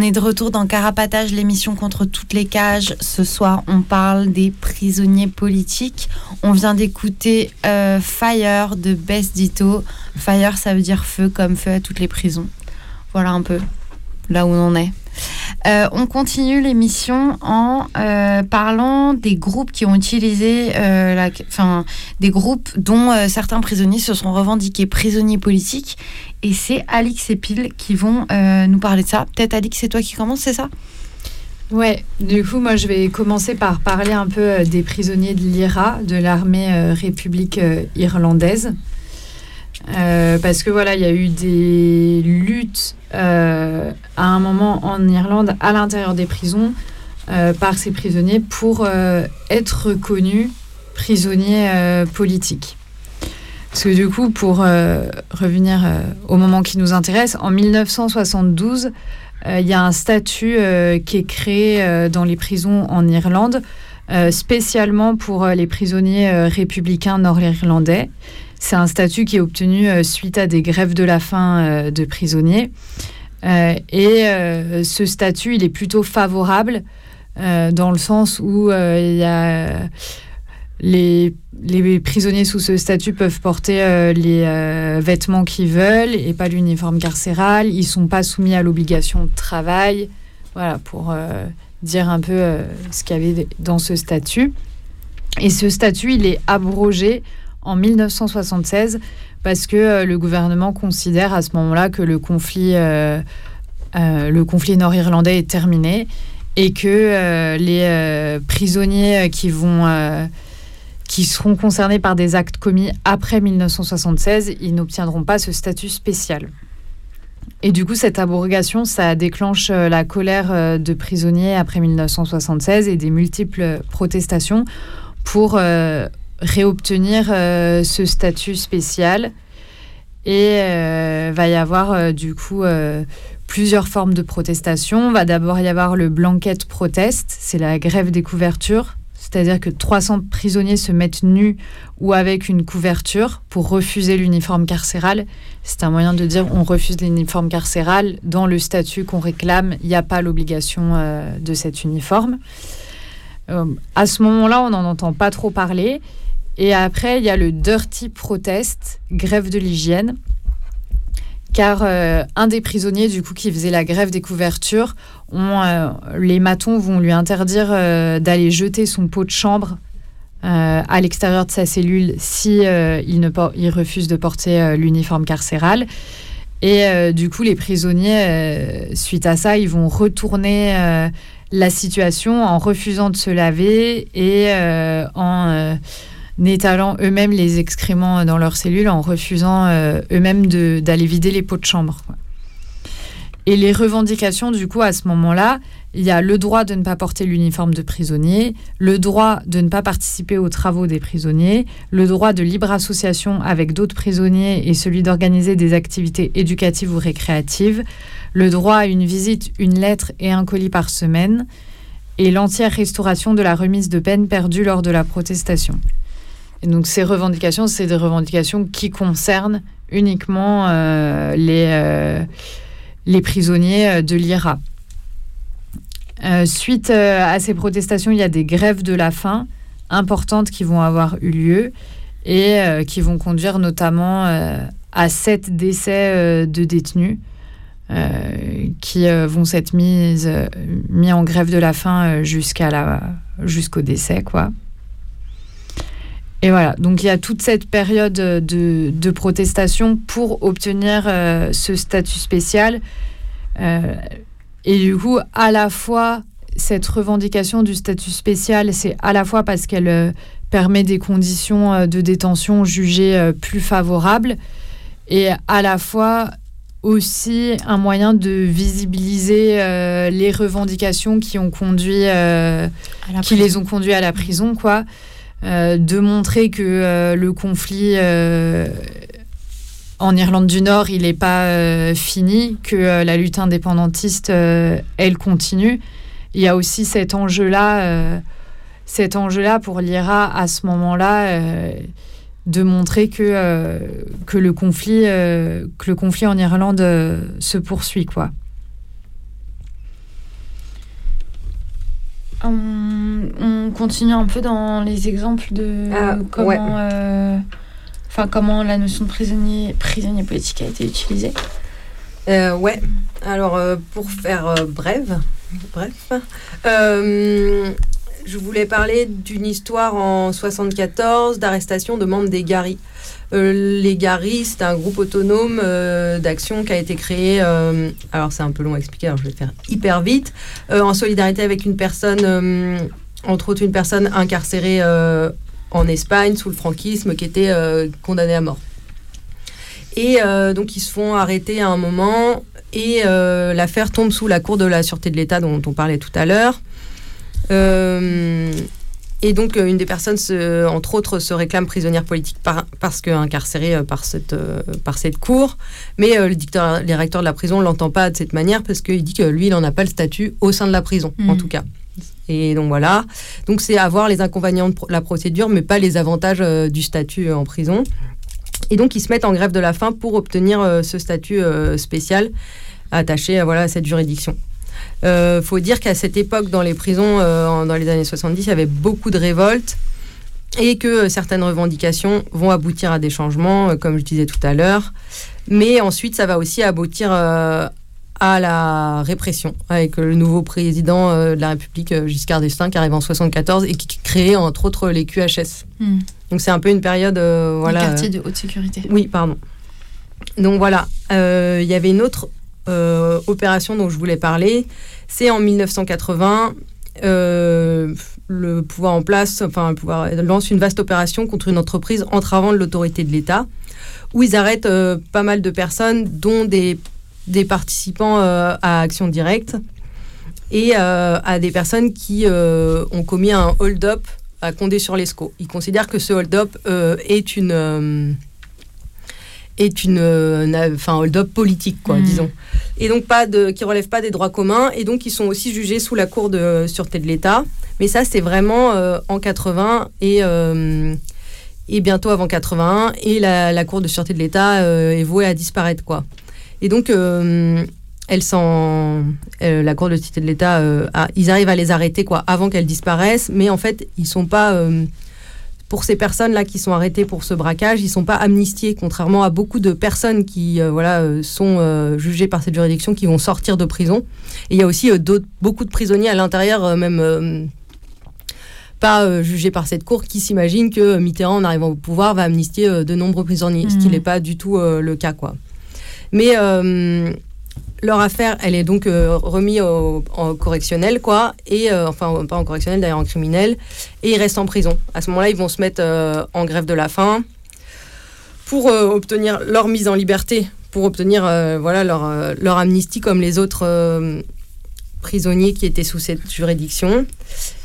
De retour dans Carapatage, l'émission contre toutes les cages. Ce soir, on parle des prisonniers politiques. On vient d'écouter euh, Fire de Best Dito. Fire, ça veut dire feu, comme feu à toutes les prisons. Voilà un peu là où on en est. Euh, on continue l'émission en euh, parlant des groupes qui ont utilisé, euh, des groupes dont certains prisonniers se sont revendiqués prisonniers politiques. Et c'est Alix et Pile qui vont nous parler de ça. Peut-être Alix, c'est toi qui commence, c'est ça? Ouais, du coup, moi, je vais commencer par parler un peu des prisonniers de l'IRA, de l'armée république irlandaise. Euh, parce que voilà, il y a eu des luttes euh, à un moment en Irlande, à l'intérieur des prisons, euh, par ces prisonniers pour être reconnus prisonniers politiques. Parce que du coup, pour revenir au moment qui nous intéresse, en 1972, euh, il y a un statut qui est créé dans les prisons en Irlande, spécialement pour les prisonniers républicains nord-irlandais. C'est un statut qui est obtenu euh, suite à des grèves de la faim euh, de prisonniers. Euh, et ce statut, il est plutôt favorable dans le sens où les, prisonniers sous ce statut peuvent porter les vêtements qu'ils veulent et pas l'uniforme carcéral. Ils sont pas soumis à l'obligation de travail. Voilà, pour dire un peu ce qu'il y avait dans ce statut. Et ce statut, il est abrogé en 1976 parce que euh, le gouvernement considère à ce moment-là que le conflit, euh, euh, le conflit nord-irlandais est terminé et que les prisonniers qui vont qui seront concernés par des actes commis après 1976, ils n'obtiendront pas ce statut spécial. Et du coup, cette abrogation, ça déclenche la colère de prisonniers après 1976 et des multiples protestations pour réobtenir euh, ce statut spécial. Et euh, va y avoir euh, du coup plusieurs formes de protestation. Va d'abord y avoir le blanket protest, c'est la grève des couvertures. C'est-à-dire que 300 prisonniers se mettent nus ou avec une couverture pour refuser l'uniforme carcéral. C'est un moyen de dire on refuse l'uniforme carcéral. Dans le statut qu'on réclame, il n'y a pas l'obligation de cet uniforme. À ce moment-là, on n'en entend pas trop parler. Et après, il y a le dirty protest, grève de l'hygiène. Car euh, un des prisonniers, du coup, qui faisait la grève des couvertures, euh, les matons vont lui interdire euh, d'aller jeter son pot de chambre à l'extérieur de sa cellule si il, refuse de porter l'uniforme carcéral. Et du coup, les prisonniers, suite à ça, ils vont retourner la situation en refusant de se laver et en euh, étalant eux-mêmes les excréments dans leur cellule, en refusant euh, eux-mêmes d'aller vider les pots de chambre. Et les revendications, du coup, à ce moment-là, il y a le droit de ne pas porter l'uniforme de prisonnier, le droit de ne pas participer aux travaux des prisonniers, le droit de libre association avec d'autres prisonniers et celui d'organiser des activités éducatives ou récréatives, le droit à une visite, une lettre et un colis par semaine, et l'entière restauration de la remise de peine perdue lors de la protestation. Donc ces revendications, c'est des revendications qui concernent uniquement euh, les, euh, les prisonniers euh, de l'IRA. Suite à ces protestations, il y a des grèves de la faim importantes qui vont avoir eu lieu et qui vont conduire notamment à sept décès de détenus qui vont s'être mis, en grève de la faim jusqu'au décès, quoi. Et voilà, donc il y a toute cette période de, de protestation pour obtenir euh, ce statut spécial. Euh, et du coup, à la fois, cette revendication du statut spécial, c'est à la fois parce qu'elle euh, permet des conditions euh, de détention jugées euh, plus favorables, et à la fois aussi un moyen de visibiliser euh, les revendications qui ont conduit, euh, qui les ont conduits à la prison, quoi. Euh, de montrer que euh, le conflit euh, en Irlande du Nord, il n'est pas fini, que la lutte indépendantiste, elle continue. Il y a aussi cet enjeu-là, cet enjeu-là pour l'IRA à ce moment-là, de montrer que, que, le conflit, que le conflit en Irlande se poursuit, quoi. On, on continue un peu dans les exemples de Ah, comment, ouais. euh, enfin, comment la notion de prisonnier, prisonnier politique a été utilisée. Euh, ouais. Alors, euh, pour faire bref, bref, je voulais parler d'une histoire en 74 d'arrestation de membres des Garis. Euh, les Garis, c'est un groupe autonome euh, d'action qui a été créé, euh, alors c'est un peu long à expliquer, alors je vais faire hyper vite, en solidarité avec une personne, entre autres une personne incarcérée en Espagne sous le franquisme qui était euh, condamnée à mort. Et donc ils se font arrêter à un moment et l'affaire tombe sous la cour de la sûreté de l'État dont on parlait tout à l'heure. Et donc euh, une des personnes, se- entre autres, se réclame prisonnière politique par- parce qu'incarcérée euh, par cette, euh, par cette cour. Mais euh, le dictateur, les recteurs de la prison ne l'entend pas de cette manière parce qu'il dit que lui, il n'en a pas le statut au sein de la prison, en Mhm. tout cas. Et donc voilà. Donc c'est avoir les inconvénients de la procédure, mais pas les avantages euh, du statut en prison. Et donc ils se mettent en grève de la faim pour obtenir euh, ce statut spécial attaché à, voilà, à cette juridiction. Il faut dire qu'à cette époque, dans les prisons, euh, dans les années 70, il y avait beaucoup de révoltes et que euh, certaines revendications vont aboutir à des changements, euh, comme je disais tout à l'heure. Mais ensuite, ça va aussi aboutir euh, à la répression, avec le nouveau président euh, de la République, euh, Giscard d'Estaing, qui arrive en 74 et qui crée entre autres les QHS. Hmm. Donc c'est un peu une période, euh, voilà. Les quartiers de haute sécurité. Oui, pardon. Donc voilà, Euh, il y avait une autre euh, opération dont je voulais parler. C'est en 1980, euh, le pouvoir en place, enfin le pouvoir lance une vaste opération contre une entreprise entravant l'autorité de l'État, où ils arrêtent euh, pas mal de personnes, dont des, des participants à Action Directe et à des personnes qui ont commis un hold-up à Condé-sur-Lescaut. Ils considèrent que ce hold-up est une est une euh, enfin hold-up politique quoi Mhm. disons. Et donc pas de qui relève pas des droits communs et donc ils sont aussi jugés sous la cour de sûreté de l'État. Mais ça c'est vraiment euh, en 80 et euh, et bientôt avant 81 et la, la cour de sûreté de l'État euh, est vouée à disparaître quoi. Et donc euh, elle s'en euh, la cour de sûreté de l'État euh, ils arrivent à les arrêter quoi avant qu'elles disparaissent mais en fait ils sont pas euh, pour ces personnes-là qui sont arrêtées pour ce braquage, ils sont pas amnistiés, contrairement à beaucoup de personnes qui euh, voilà, euh, sont euh, jugées par cette juridiction, qui vont sortir de prison. Et il y a aussi beaucoup de prisonniers à l'intérieur, même pas jugés par cette cour, qui s'imaginent que Mitterrand, en arrivant au pouvoir, va amnistier de nombreux prisonniers, ce qui Mhm. n'est pas du tout le cas. quoi. Mais leur affaire, elle est donc euh, remise en correctionnel, quoi, et euh, enfin pas en correctionnel, d'ailleurs en criminel, et ils restent en prison. À ce moment-là, ils vont se mettre euh, en grève de la faim pour euh, obtenir leur mise en liberté, pour obtenir euh, voilà leur, euh, leur amnistie comme les autres euh, prisonniers qui étaient sous cette juridiction,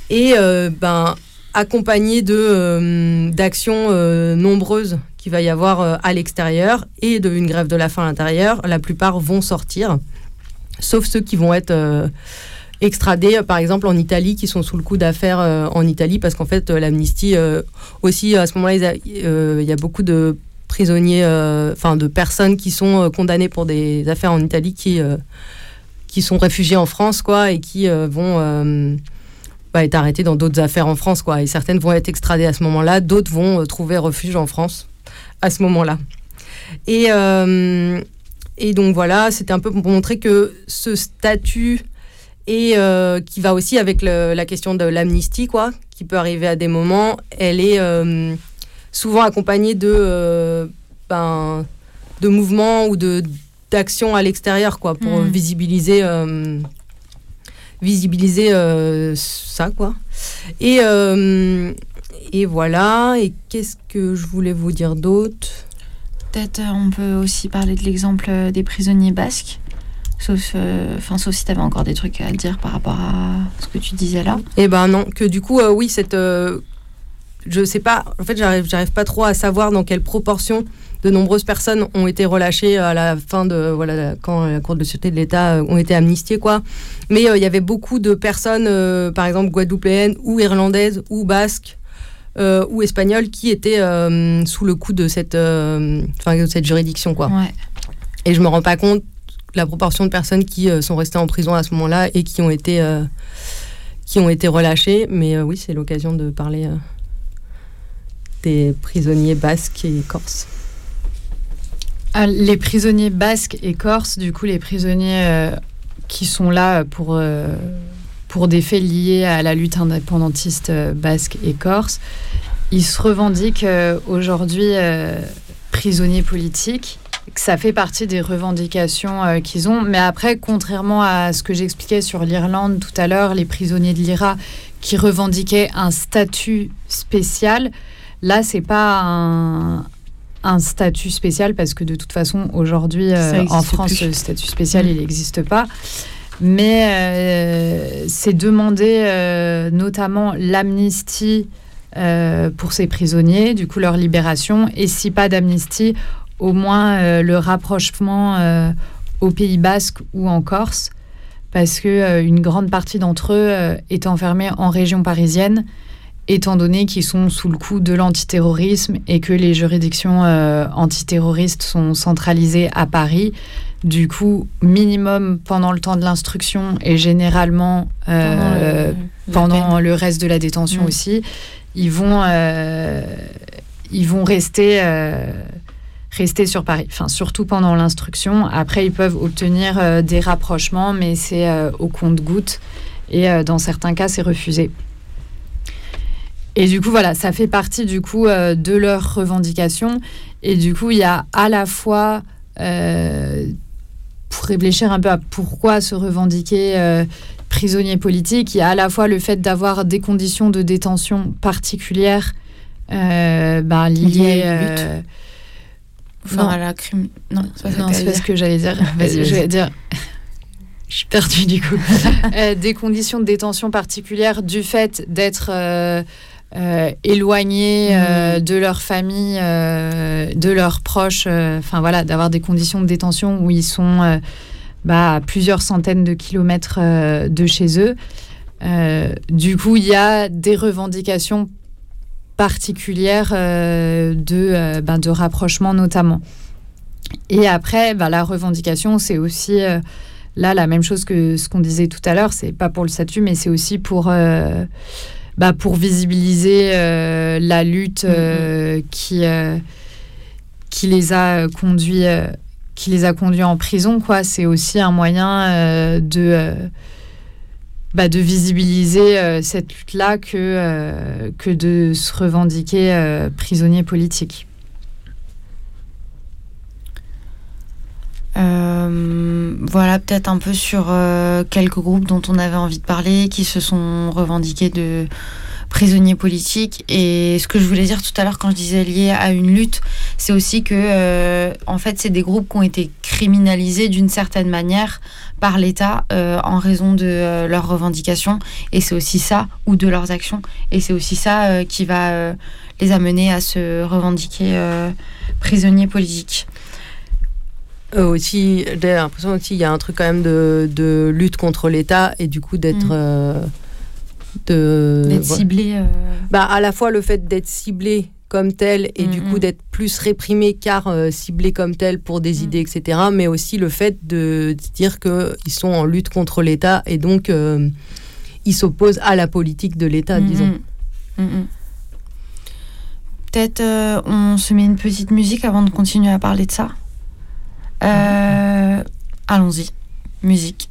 et euh, ben accompagnés de euh, d'actions euh, nombreuses qu'il va y avoir euh, à l'extérieur et d'une grève de la faim à l'intérieur, la plupart vont sortir, sauf ceux qui vont être extradés, par exemple en Italie, qui sont sous le coup d'affaires en Italie, parce qu'en fait, l'amnistie, aussi, à ce moment-là, il y a beaucoup de prisonniers, enfin de personnes qui sont condamnées pour des affaires en Italie, qui, qui sont réfugiés en France, quoi, et qui vont bah, être arrêtés dans d'autres affaires en France, quoi. Et certaines vont être extradées à ce moment-là, d'autres vont euh, trouver refuge en France à ce moment-là. Et, euh, et donc voilà, c'était un peu pour montrer que ce statut et euh, qui va aussi avec le- la question de l'amnistie, quoi, qui peut arriver à des moments, elle est souvent accompagnée de, ben, de mouvements ou de d'actions à l'extérieur, quoi, pour Mm. visibiliser, visibiliser euh, ça, quoi. Et, euh, et voilà. Et qu'est-ce que je voulais vous dire d'autre? Peut-être euh, on peut aussi parler de l'exemple des prisonniers basques. Sauf, euh, enfin, sauf si tu avais encore des trucs à dire par rapport à ce que tu disais là. Eh ben non, que du coup, euh, oui, cette. euh, je sais pas, en fait, j'arrive, j'arrive pas trop à savoir dans quelle proportion de nombreuses personnes ont été relâchées à la fin de. Voilà, quand la Cour de sûreté de l'État euh, ont été amnistiées, quoi. Mais euh, il y avait beaucoup de personnes, euh, par exemple, guadeloupéennes ou irlandaises ou basques. euh, ou espagnoles qui étaient euh, sous le coup de cette, euh, de cette juridiction. Quoi. Ouais. Et je me rends pas compte la proportion de personnes qui sont restées en prison à ce moment-là et qui ont été, qui ont été relâchées. Mais oui, c'est l'occasion de parler des prisonniers basques et corses. Ah, Les prisonniers basques et corses, du coup, les prisonniers qui sont là pour, pour des faits liés à la lutte indépendantiste basque et corse, ils se revendiquent aujourd'hui prisonniers politiques que ça fait partie des revendications euh, qu'ils ont. Mais après, contrairement à ce que j'expliquais sur l'Irlande tout à l'heure, les prisonniers de l'IRA qui revendiquaient un statut spécial, là, c'est pas un, un, statut spécial parce que de toute façon, aujourd'hui, euh, en France, le statut spécial, mm. il n'existe pas. Mais euh, c'est demander notamment l'amnistie pour ces prisonniers, du coup leur libération, et si pas d'amnistie, au moins euh, le rapprochement euh, au Pays Basque ou en Corse, parce que euh, une grande partie d'entre eux est enfermée en région parisienne, étant donné qu'ils sont sous le coup de l'antiterrorisme et que les juridictions antiterroristes sont centralisées à Paris. Du coup, minimum pendant le temps de l'instruction et généralement pendant, le, reste de la détention mm. aussi, ils vont, ils vont rester rester sur Paris, enfin surtout pendant l'instruction. Après, ils peuvent obtenir euh, des rapprochements, mais c'est euh, au compte-goutte et euh, dans certains cas, c'est refusé. Et du coup, voilà, ça fait partie du coup de leurs revendications. Et du coup, il y a à la fois, pour réfléchir un peu à pourquoi se revendiquer prisonnier politique, il y a à la fois le fait d'avoir des conditions de détention particulières ben, liées non. à la crime. Non, c'est pas, ce que j'allais dire. Vas-y, je vais dire. Je suis perdue du coup. Euh, des conditions de détention particulières du fait d'être euh, euh, éloignés mm. de leur famille, de leurs proches. Enfin voilà, d'avoir des conditions de détention où ils sont bah, à plusieurs centaines de kilomètres de chez eux. du coup, il y a des revendications particulière euh, de, euh, ben, de rapprochement notamment. Et après, ben, la revendication, c'est aussi euh, là la même chose que ce qu'on disait tout à l'heure. C'est pas pour le statut, mais c'est aussi pour bah, pour visibiliser la lutte mm-hmm. qui qui les a conduits qui les a conduits en prison quoi. C'est aussi un moyen de bah, de visibiliser euh, cette lutte-là que, euh, que de se revendiquer euh, prisonnier politique. Voilà peut-être un peu sur quelques groupes dont on avait envie de parler, qui se sont revendiqués de prisonniers politiques. Et ce que je voulais dire tout à l'heure quand je disais lié à une lutte, c'est aussi que en fait c'est des groupes qui ont été criminalisés d'une certaine manière par l'État euh, en raison de euh, leurs revendications. Et c'est aussi ça, ou de leurs actions. Et c'est aussi ça euh, qui va les amener à se revendiquer prisonniers politiques. Aussi, j'ai l'impression aussi il y a un truc quand même de, de lutte contre l'État et du coup d'être mm. de d'être ciblé. Bah à la fois le fait d'être ciblé comme tel et du coup d'être plus réprimé car euh, ciblé comme tel pour des mm. idées, etc. Mais aussi le fait de dire qu'ils sont en lutte contre l'État et donc euh, ils s'opposent à la politique de l'État, disons. Peut-être euh, on se met une petite musique avant de continuer à parler de ça? Allons-y, musique.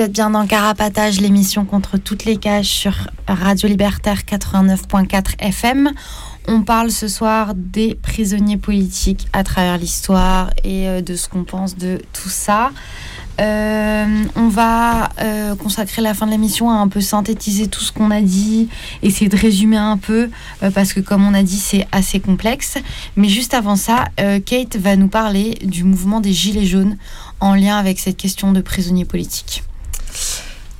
Vous êtes bien dans Carapatage, l'émission contre toutes les cages sur Radio Libertaire 89.4 FM. On parle ce soir des prisonniers politiques à travers l'histoire et euh, de ce qu'on pense de tout ça. Euh, on va euh, consacrer la fin de l'émission à un peu synthétiser tout ce qu'on a dit, essayer de résumer un peu, parce que comme on a dit, c'est assez complexe. Mais juste avant ça, Kate va nous parler du mouvement des Gilets jaunes en lien avec cette question de prisonniers politiques.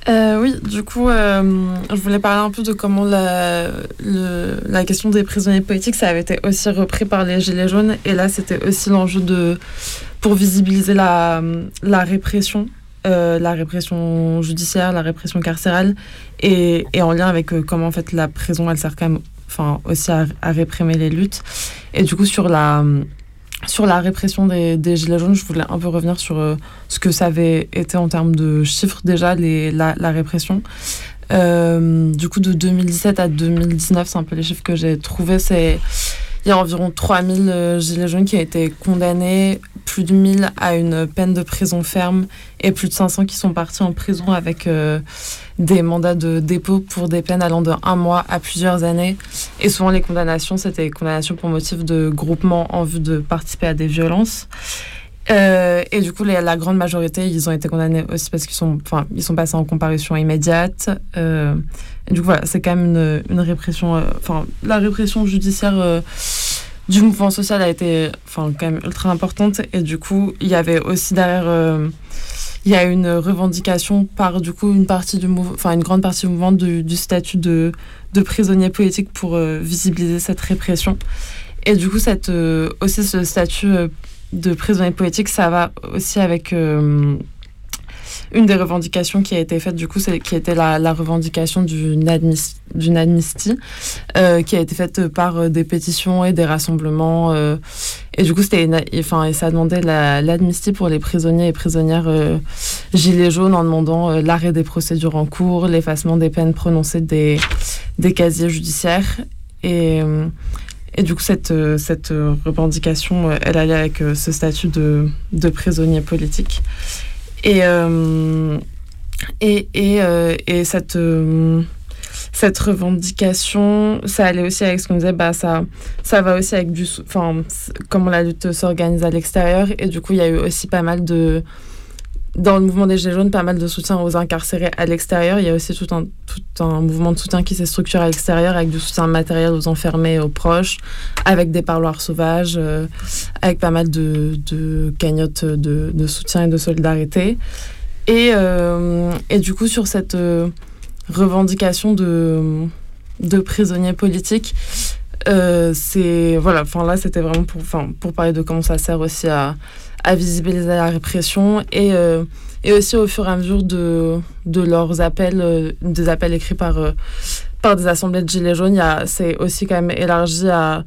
Euh, oui, du coup, euh, je voulais parler un peu de comment la, la question des prisonniers politiques, ça avait été aussi repris par les Gilets jaunes. Et là, c'était aussi l'enjeu de pour visibiliser la, la répression, euh, la répression judiciaire, la répression carcérale, et, et en lien avec comment en fait la prison, elle sert quand même, enfin aussi à, à réprimer les luttes. Et du coup, sur la sur la répression des, Gilets jaunes, je voulais un peu revenir sur euh, ce que ça avait été en termes de chiffres déjà, les, la, répression. Euh, du coup, de 2017 à 2019, c'est un peu les chiffres que j'ai trouvés. Il y a environ 3000 euh, gilets jaunes qui ont été condamnés, plus de 1000 à une peine de prison ferme et plus de 500 qui sont partis en prison avec euh, des mandats de dépôt pour des peines allant de un mois à plusieurs années. Et souvent, les condamnations, c'était condamnations pour motif de groupement en vue de participer à des violences. Euh, et du coup, la grande majorité, ils ont été condamnés aussi parce qu'ils sont, sont passés en comparution immédiate. Du coup, voilà, c'est quand même une, répression. Euh, enfin, la répression judiciaire euh, du mouvement social a été, quand même ultra importante. Et du coup, il y avait aussi derrière, euh, il y a une revendication par du coup une partie du mouvement, enfin une grande partie du mouvement du, du statut de, de prisonnier politique pour visibiliser cette répression. Et du coup, cette, aussi ce statut de prisonniers politiques, ça va aussi avec une des revendications qui a été faite, du coup, c'est, qui était la, revendication d'une, amnistie, euh, qui a été faite par euh, des pétitions et des rassemblements. Euh, et du coup, c'était enfin, et ça demandait la, l'amnistie pour les prisonniers et prisonnières euh, gilets jaunes en demandant l'arrêt des procédures en cours, l'effacement des peines prononcées des, des casiers judiciaires. Et, et du coup, cette, cette revendication, elle allait avec ce statut de, de prisonnier politique. Et, euh, et, et, euh, et cette, euh, cette revendication, ça allait aussi avec ce qu'on disait, bah, ça, ça va aussi avec du, comment la lutte s'organise à l'extérieur. Et du coup, il y a eu aussi pas mal de, dans le mouvement des Gilets jaunes, pas mal de soutien aux incarcérés à l'extérieur. Il y a aussi tout un, tout un mouvement de soutien qui s'est structuré à l'extérieur avec du soutien matériel aux enfermés aux proches, avec des parloirs sauvages, euh, avec pas mal de, de cagnottes de, de, soutien et de solidarité. Et, euh, et du coup, sur cette euh, revendication de, de prisonniers politiques, c'est voilà, enfin là, c'était vraiment pour, pour parler de comment ça sert aussi à à visibiliser la répression et, euh, et aussi au fur et à mesure de, de leurs appels, euh, des appels écrits par, euh, par des assemblées de Gilets jaunes, c'est aussi quand même élargi à,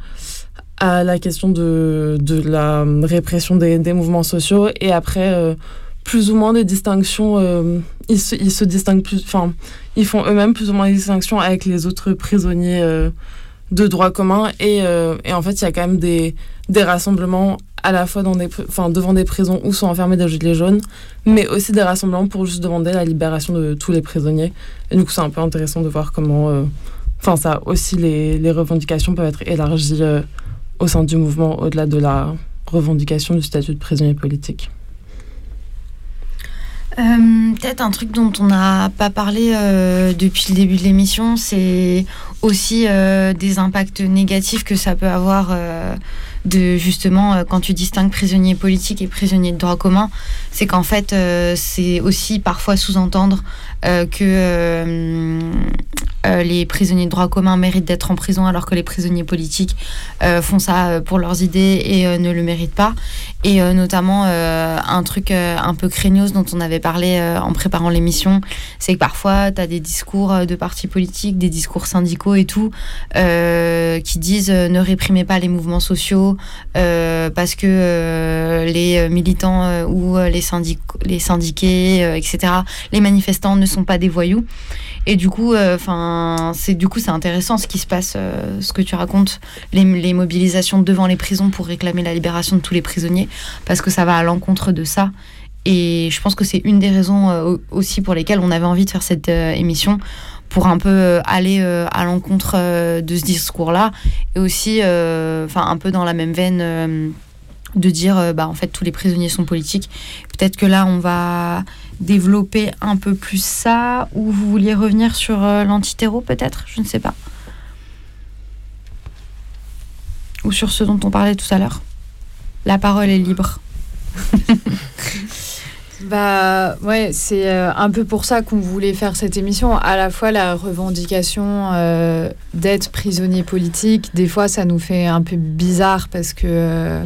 à la question de, de la répression des, des mouvements sociaux. Et après plus ou moins des distinctions, ils, se, ils se distinguent plus, enfin, ils font eux-mêmes plus ou moins des distinctions avec les autres prisonniers de droit commun. Et, et en fait il y a quand même des, des rassemblements à la fois devant des prisons où sont enfermés des gilets jaunes, mais aussi des rassemblements pour juste demander la libération de tous les prisonniers. Et du coup, c'est un peu intéressant de voir comment, euh, enfin, ça aussi, les, revendications peuvent être élargies euh, au sein du mouvement, au-delà de la revendication du statut de prisonnier politique. Euh, Peut-être un truc dont on n'a pas parlé depuis le début de l'émission, c'est aussi des impacts négatifs que ça peut avoir de justement quand tu distingues prisonniers politiques et prisonniers de droit commun, c'est qu'en fait c'est aussi parfois sous-entendre que les prisonniers de droit commun méritent d'être en prison alors que les prisonniers politiques font ça pour leurs idées et ne le méritent pas. Et notamment un truc un peu craignos dont on avait parlé en préparant l'émission, c'est que parfois tu as des discours de partis politiques, des discours syndicaux et tout, euh, qui disent euh, ne réprimez pas les mouvements sociaux euh, parce que les militants ou les, syndic les syndiqués, etc., les manifestants ne sont pas des voyous. Et du coup, enfin, c'est du coup c'est intéressant ce qui se passe, ce que tu racontes, les, les, mobilisations devant les prisons pour réclamer la libération de tous les prisonniers, parce que ça va à l'encontre de ça. Et je pense que c'est une des raisons aussi pour lesquelles on avait envie de faire cette émission pour un peu aller à l'encontre de ce discours-là. Et aussi enfin un peu dans la même veine de dire bah en fait tous les prisonniers sont politiques. Peut-être que là on va développer un peu plus ça ou vous vouliez revenir sur l'antitéro peut-être? Je ne sais pas ou sur ce dont on parlait tout à l'heure La parole est libre. Bah ouais, c'est euh, un peu pour ça qu'on voulait faire cette émission. À la fois la revendication euh, d'être prisonnier politique, des fois ça nous fait un peu bizarre parce que euh,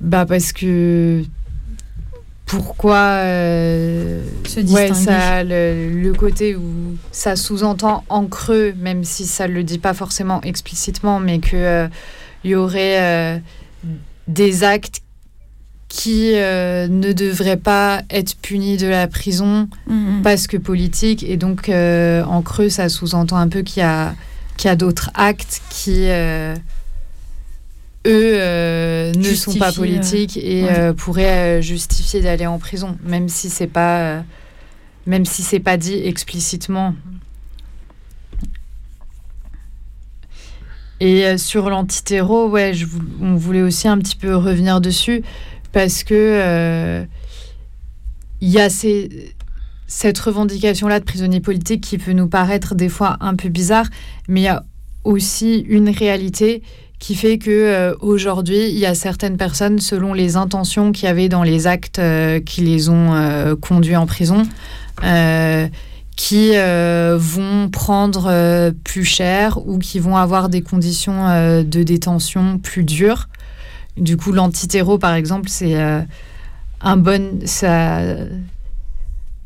bah parce que pourquoi se ouais, ça le, le, côté où ça sous-entend en creux, même si ça ne le dit pas forcément explicitement, mais qu'il il y aurait des actes qui euh, ne devraient pas être punis de la prison mhm. parce que politique. Et donc, euh, en creux, ça sous-entend un peu qu'il y a, qu'il y a d'autres actes qui, euh, eux, ne sont pas politiques et pourraient justifier d'aller en prison, même si c'est pas, même si c'est pas dit explicitement. Et euh, sur l'antiterro, ouais, je, on voulait aussi un petit peu revenir dessus parce que euh, il y a ces, cette revendication-là de prisonniers politiques qui peut nous paraître des fois un peu bizarre, mais il y a aussi une réalité qui fait que euh, aujourd'hui il y a certaines personnes selon les intentions qu'il y avait dans les actes qui les ont conduits en prison qui euh, vont prendre euh, plus cher ou qui vont avoir des conditions euh, de détention plus dures. Du coup, l'antitéro, par exemple, c'est un bon. Ça,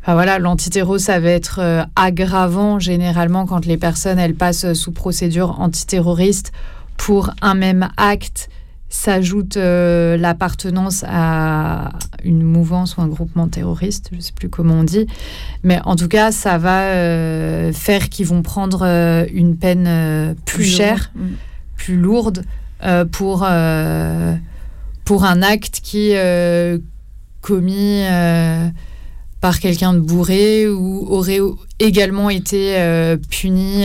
enfin, voilà, l'antitéro, ça va être aggravant généralement quand les personnes elles passent sous procédure antiterroriste pour un même acte s'ajoute euh, l'appartenance à une mouvance ou un groupement terroriste, je ne sais plus comment on dit, mais en tout cas, ça va euh, faire qu'ils vont prendre euh, une peine plus, chère, mm. plus lourde pour, pour un acte qui commis par quelqu'un de bourré ou aurait également été puni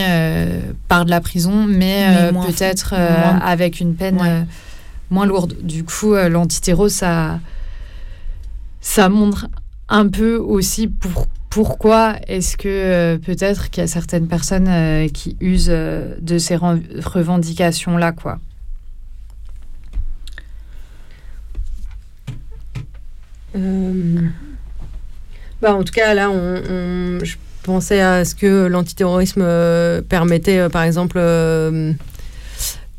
par de la prison, mais, peut-être avec une peine moins lourde. Du coup, euh, l'antitéro, ça, ça montre un peu aussi pour, pourquoi est-ce que euh, peut-être qu'il y a certaines personnes euh, qui usent de ces revendications-là, quoi. Bah, en tout cas, là, on, je pensais à ce que l'antiterrorisme permettait, par exemple,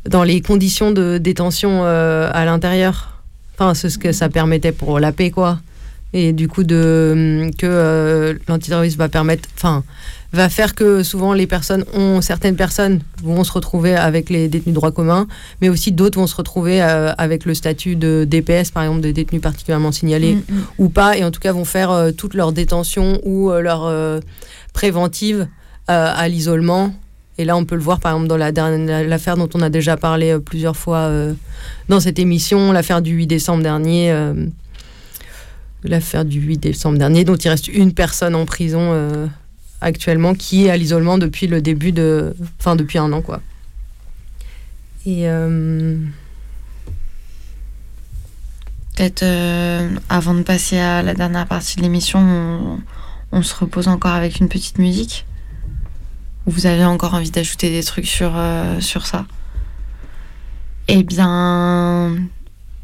dans les conditions de détention euh, à l'intérieur. Enfin, ce que ça permettait pour la paix, quoi. Et du coup, de, que euh, l'antiterrorisme va permettre, enfin, va faire que souvent les personnes ont, certaines personnes vont se retrouver avec les détenus droit commun, mais aussi d'autres vont se retrouver euh, avec le statut de DPS, par exemple, de détenus particulièrement signalés mm, mm. ou pas, et en tout cas vont faire toute leur détention ou leur préventive à l'isolement et là, on peut le voir, par exemple, dans l'affaire dont on a déjà parlé euh, plusieurs fois euh, dans cette émission, l'affaire du 8 décembre dernier. Euh, l'affaire du 8 décembre dernier, dont il reste une personne en prison actuellement qui est à l'isolement depuis le début de. Enfin, depuis un an, quoi. Et. Peut-être avant de passer à la dernière partie de l'émission, on, on se repose encore avec une petite musique vous avez encore envie d'ajouter des trucs sur, euh, sur ça? Eh bien,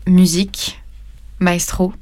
musique, maestro.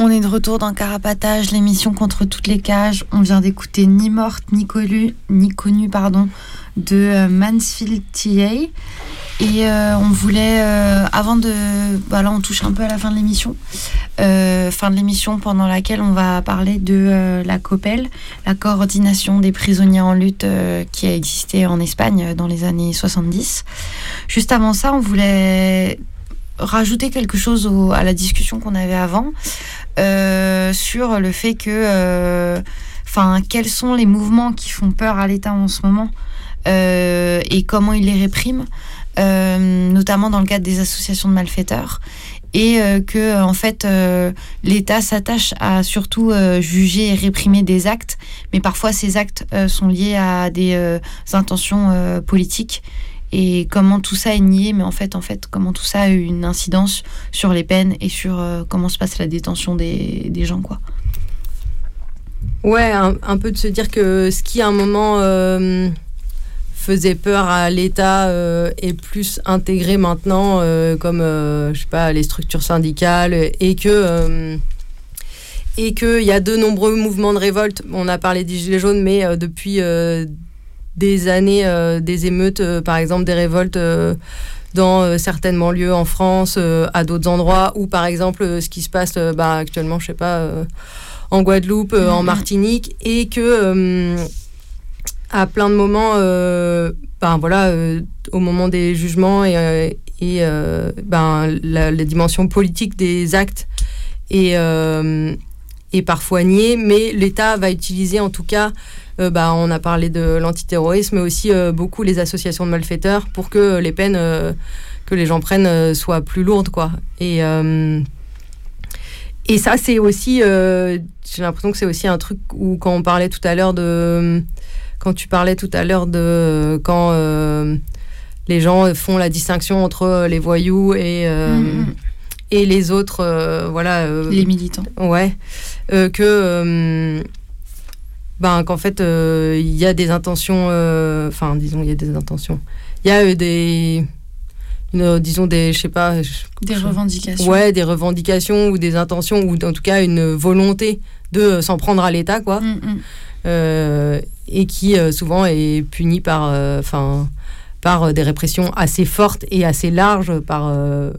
On est de retour dans Carapatage, l'émission contre toutes les cages. On vient d'écouter Ni morte, ni connue, ni connue pardon, de euh, Mansfield TA. Et euh, on voulait, euh, avant de. Bah là, on touche un peu à la fin de l'émission. Euh, fin de l'émission pendant laquelle on va parler de euh, la COPEL, la coordination des prisonniers en lutte euh, qui a existé en Espagne dans les années 70. Juste avant ça, on voulait rajouter quelque chose à la discussion qu'on avait avant sur le fait que, enfin, quels sont les mouvements qui font peur à l'État en ce moment et comment il les réprime, notamment dans le cadre des associations de malfaiteurs, et euh, que en fait euh, l'État s'attache à surtout euh, juger et réprimer des actes, mais parfois ces actes euh, sont liés à des euh, intentions euh, politiques et comment tout ça est nié, mais en fait, en fait, comment tout ça a eu une incidence sur les peines et sur euh, comment se passe la détention des, des gens, quoi. Ouais, un, un peu de se dire que ce qui à un moment euh, faisait peur à l'État euh, est plus intégré maintenant, euh, comme euh, je sais pas les structures syndicales et que euh, et qu'il y a de nombreux mouvements de révolte. On a parlé des gilets jaunes, mais depuis des années, des émeutes, par exemple des révoltes. dans euh, certaines banlieues en France, euh, à d'autres endroits, ou par exemple euh, ce qui se passe bah, actuellement, je sais pas, en Guadeloupe, en Mhm. Martinique, et que à plein de moments, euh, ben voilà, euh, au moment des jugements et, euh, ben la, dimension politique des actes est, parfois niée, mais l'État va utiliser en tout cas, bah, on a parlé de l'antiterrorisme, mais aussi beaucoup les associations de malfaiteurs pour que les peines que les gens prennent soient plus lourdes, quoi. Et et ça, c'est aussi, j'ai l'impression que c'est aussi un truc où quand on parlait tout à l'heure de, quand tu parlais tout à l'heure de quand euh, les gens font la distinction entre les voyous et euh, Mhm. et les autres, euh, voilà. euh, Les militants. Ouais. Euh, que. euh, ben, qu'en fait, euh, il y a des intentions. euh, Enfin, disons, il y a des intentions. Il y a euh, des. une- disons, des. Je sais pas. je- Des revendications. Ouais, des revendications ou des intentions, ou en tout cas une volonté de s'en prendre à l'État, quoi. Mm, mm. Euh, et qui euh, souvent est puni par. euh, Enfin. par des répressions assez fortes et assez larges, par,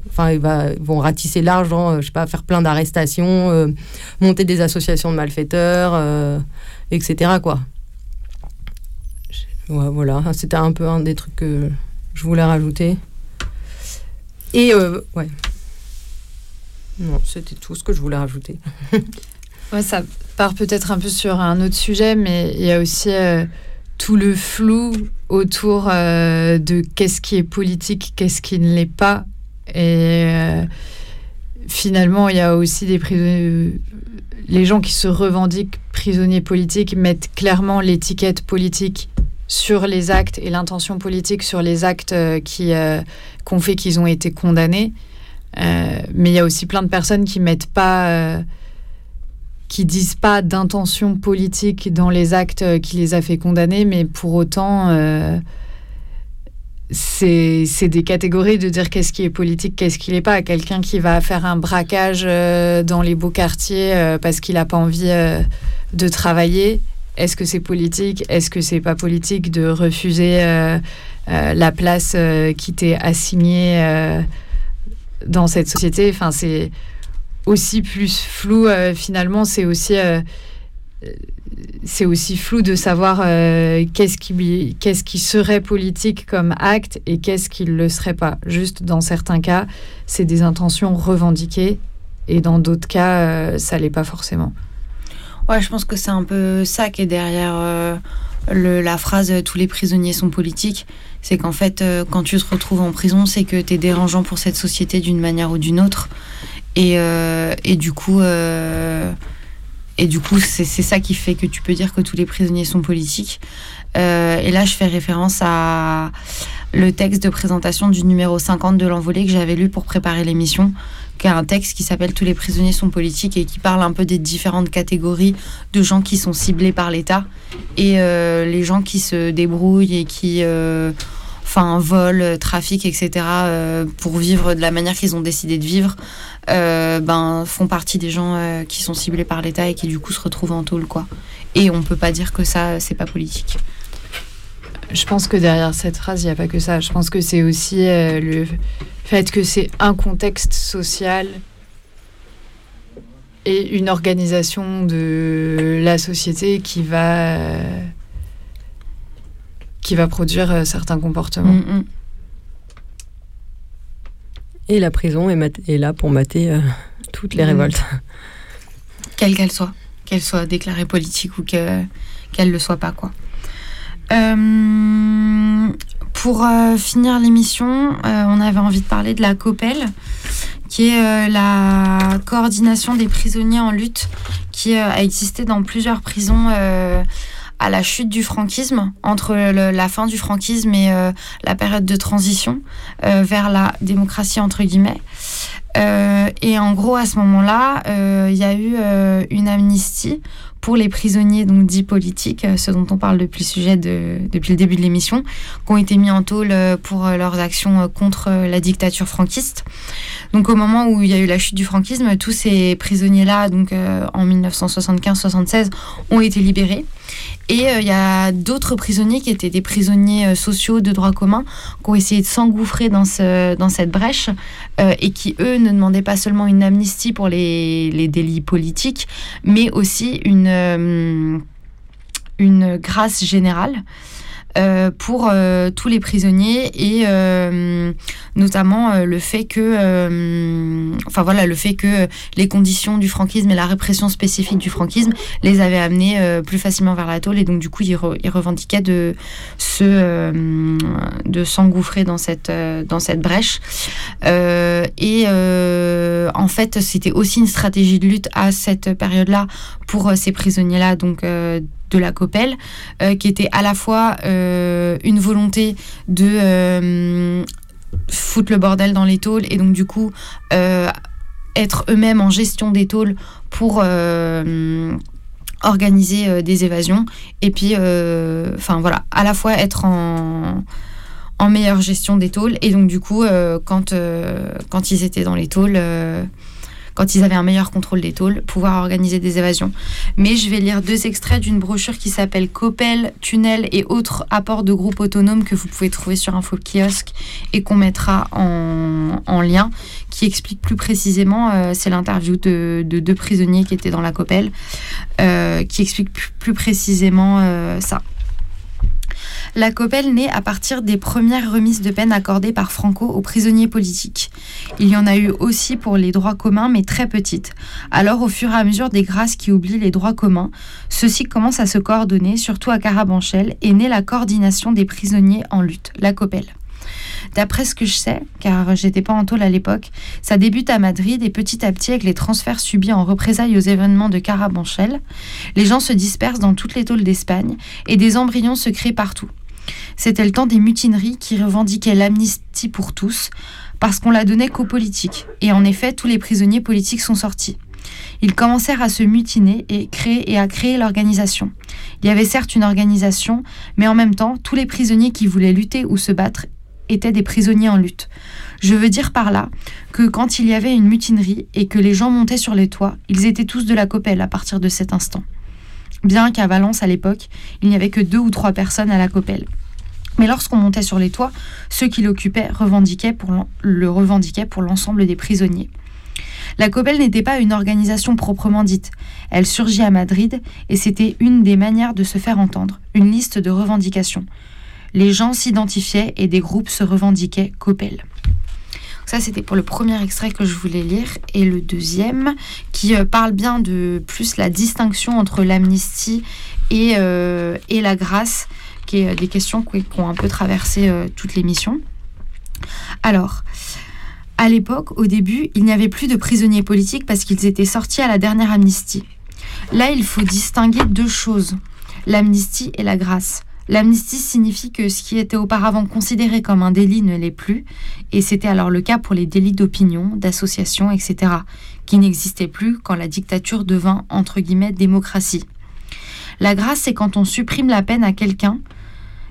enfin, ils vont ratisser large, genre, je sais pas, faire plein d'arrestations, monter des associations de malfaiteurs, etc. Quoi. Voilà, c'était un peu un des trucs que je voulais rajouter. Et ouais. Non, c'était tout ce que je voulais rajouter. Ouais, ça part peut-être un peu sur un autre sujet, mais il y a aussi euh, tout le flou autour de qu'est-ce qui est politique, qu'est-ce qui ne l'est pas. Et finalement, il y a aussi des prisonniers. Les gens qui se revendiquent prisonniers politiques mettent clairement l'étiquette politique sur les actes et l'intention politique sur les actes qui, ont fait qu'ils ont été condamnés. mais il y a aussi plein de personnes qui mettent pas qui disent pas d'intention politique dans les actes qui les a fait condamner, mais pour autant, euh, c'est des catégories de dire qu'est-ce qui est politique, qu'est-ce qui n'est pas. Quelqu'un qui va faire un braquage euh, dans les beaux quartiers euh, parce qu'il n'a pas envie de travailler, est-ce que c'est politique Est-ce que c'est pas politique de refuser la place qui t'est assignée dans cette société? Enfin, c'est aussi plus flou euh, finalement c'est aussi euh, c'est aussi flou de savoir euh, qu'est-ce qui qu'est-ce qui serait politique comme acte et qu'est-ce qui ne le serait pas. Juste dans certains cas c'est des intentions revendiquées et dans d'autres cas ça l'est pas forcément. Ouais je pense que c'est un peu ça qui est derrière le, la phrase tous les prisonniers sont politiques. C'est qu'en fait quand tu te retrouves en prison c'est que tu es dérangeant pour cette société d'une manière ou d'une autre et, euh, et du coup, euh, et du coup, c'est ça qui fait que tu peux dire que tous les prisonniers sont politiques. Euh, et là, je fais référence à le texte de présentation du numéro 50 de l'envolée que j'avais lu pour préparer l'émission, qui est un texte qui s'appelle Tous les prisonniers sont politiques et qui parle un peu des différentes catégories de gens qui sont ciblés par l'État et les gens qui se débrouillent et qui enfin vol, trafic, etc. pour vivre de la manière qu'ils ont décidé de vivre. Euh, ben, font partie des gens euh, qui sont ciblés par l'État et qui du coup se retrouvent en tôle. Quoi. Et on peut pas dire que ça, c'est pas politique. Je pense que derrière cette phrase, il n'y a pas que ça. Je pense que c'est aussi euh, le fait que c'est un contexte social et une organisation de la société qui va, qui va produire certains comportements. Mm, mm. Et la prison est, là pour mater euh, toutes les mmh. révoltes. Quelle qu'elle soit. Qu'elle soit déclarée politique ou qu'elle ne le soit pas. quoi. Euh, pour euh, finir l'émission, on avait envie de parler de la COPEL, qui est la coordination des prisonniers en lutte, qui a existé dans plusieurs prisons à la chute du franquisme, entre la fin du franquisme et euh, la période de transition euh, vers la démocratie, entre guillemets. Euh, et en gros, à ce moment-là, il y a eu une amnistie pour les prisonniers donc dits politiques, ce dont on parle depuis le sujet de, depuis le début de l'émission, qui ont été mis en tôle pour leurs actions contre la dictature franquiste. Donc au moment où il y a eu la chute du franquisme, tous ces prisonniers-là, donc en 1975-76, ont été libérés. Et euh, il y a d'autres prisonniers qui étaient des prisonniers euh, sociaux de droit commun, qui ont essayé de s'engouffrer dans, ce, dans cette brèche euh, et qui, eux, ne demandaient pas seulement une amnistie pour les, les délits politiques, mais aussi une, une grâce générale. Euh, pour euh, tous les prisonniers et euh, notamment le fait que, enfin voilà, le fait que les conditions du franquisme et la répression spécifique du franquisme les avaient amenés plus facilement vers la tôle et donc du coup ils, revendiquaient de se, de s'engouffrer dans cette dans cette brèche. Et en fait c'était aussi une stratégie de lutte à cette période-là pour ces prisonniers-là. Donc de la COPEL, euh, qui était à la fois euh, une volonté de euh, foutre le bordel dans les tôles et donc du coup être eux-mêmes en gestion des tôles pour organiser des évasions. Et puis enfin voilà à la fois être en en meilleure gestion des tôles et donc du coup quand quand ils étaient dans les tôles quand ils avaient un meilleur contrôle des tôles, pouvoir organiser des évasions. Mais je vais lire deux extraits d'une brochure qui s'appelle Coppel, Tunnel et autres apports de groupes autonomes que vous pouvez trouver sur Info Kiosque et qu'on mettra en, lien, qui explique plus précisément, euh, c'est l'interview de, deux prisonniers qui étaient dans la Coppel, euh, qui explique plus, précisément euh, ça. La Copelle naît à partir des premières remises de peine accordées par Franco aux prisonniers politiques. Il y en a eu aussi pour les droits communs, mais très petites. Alors, au fur et à mesure des grâces qui oublient les droits communs, ceux-ci commencent à se coordonner, surtout à Carabanchel, et naît la coordination des prisonniers en lutte, la Copelle. D'après ce que je sais, car j'étais pas en tôle à l'époque, ça débute à Madrid et petit à petit avec les transferts subis en représailles aux événements de Carabanchel, les gens se dispersent dans toutes les tôles d'Espagne et des embryons se créent partout. C'était le temps des mutineries qui revendiquaient l'amnistie pour tous, parce qu'on la donnait qu'aux politiques. Et en effet, tous les prisonniers politiques sont sortis. Ils commencèrent à se mutiner et, à créer l'organisation. Il y avait certes une organisation, mais en même temps, tous les prisonniers qui voulaient lutter ou se battre étaient des prisonniers en lutte. Je veux dire par là que quand il y avait une mutinerie et que les gens montaient sur les toits, ils étaient tous de la copelle à partir de cet instant. Bien qu'à Valence à l'époque, il n'y avait que deux ou trois personnes à la copelle. Mais lorsqu'on montait sur les toits, ceux qui l'occupaient revendiquaient pour le revendiquaient pour l'ensemble des prisonniers. La Copelle n'était pas une organisation proprement dite. Elle surgit à Madrid et c'était une des manières de se faire entendre, une liste de revendications les gens s'identifiaient et des groupes se revendiquaient Coppel. Ça, c'était pour le premier extrait que je voulais lire. Et le deuxième, qui euh, parle bien de plus la distinction entre l'amnistie et, euh, et, la grâce, euh, des questions qui, ont un peu traversé toute l'émission. Alors, à l'époque, au début, il n'y avait plus de prisonniers politiques parce qu'ils étaient sortis à la dernière amnistie. Là, il faut distinguer deux choses, l'amnistie et la grâce. L'amnistie signifie que ce qui était auparavant considéré comme un délit ne l'est plus, et c'était alors le cas pour les délits d'opinion, d'association, etc., qui n'existaient plus quand la dictature devint, entre guillemets, démocratie. La grâce, c'est quand on supprime la peine à quelqu'un,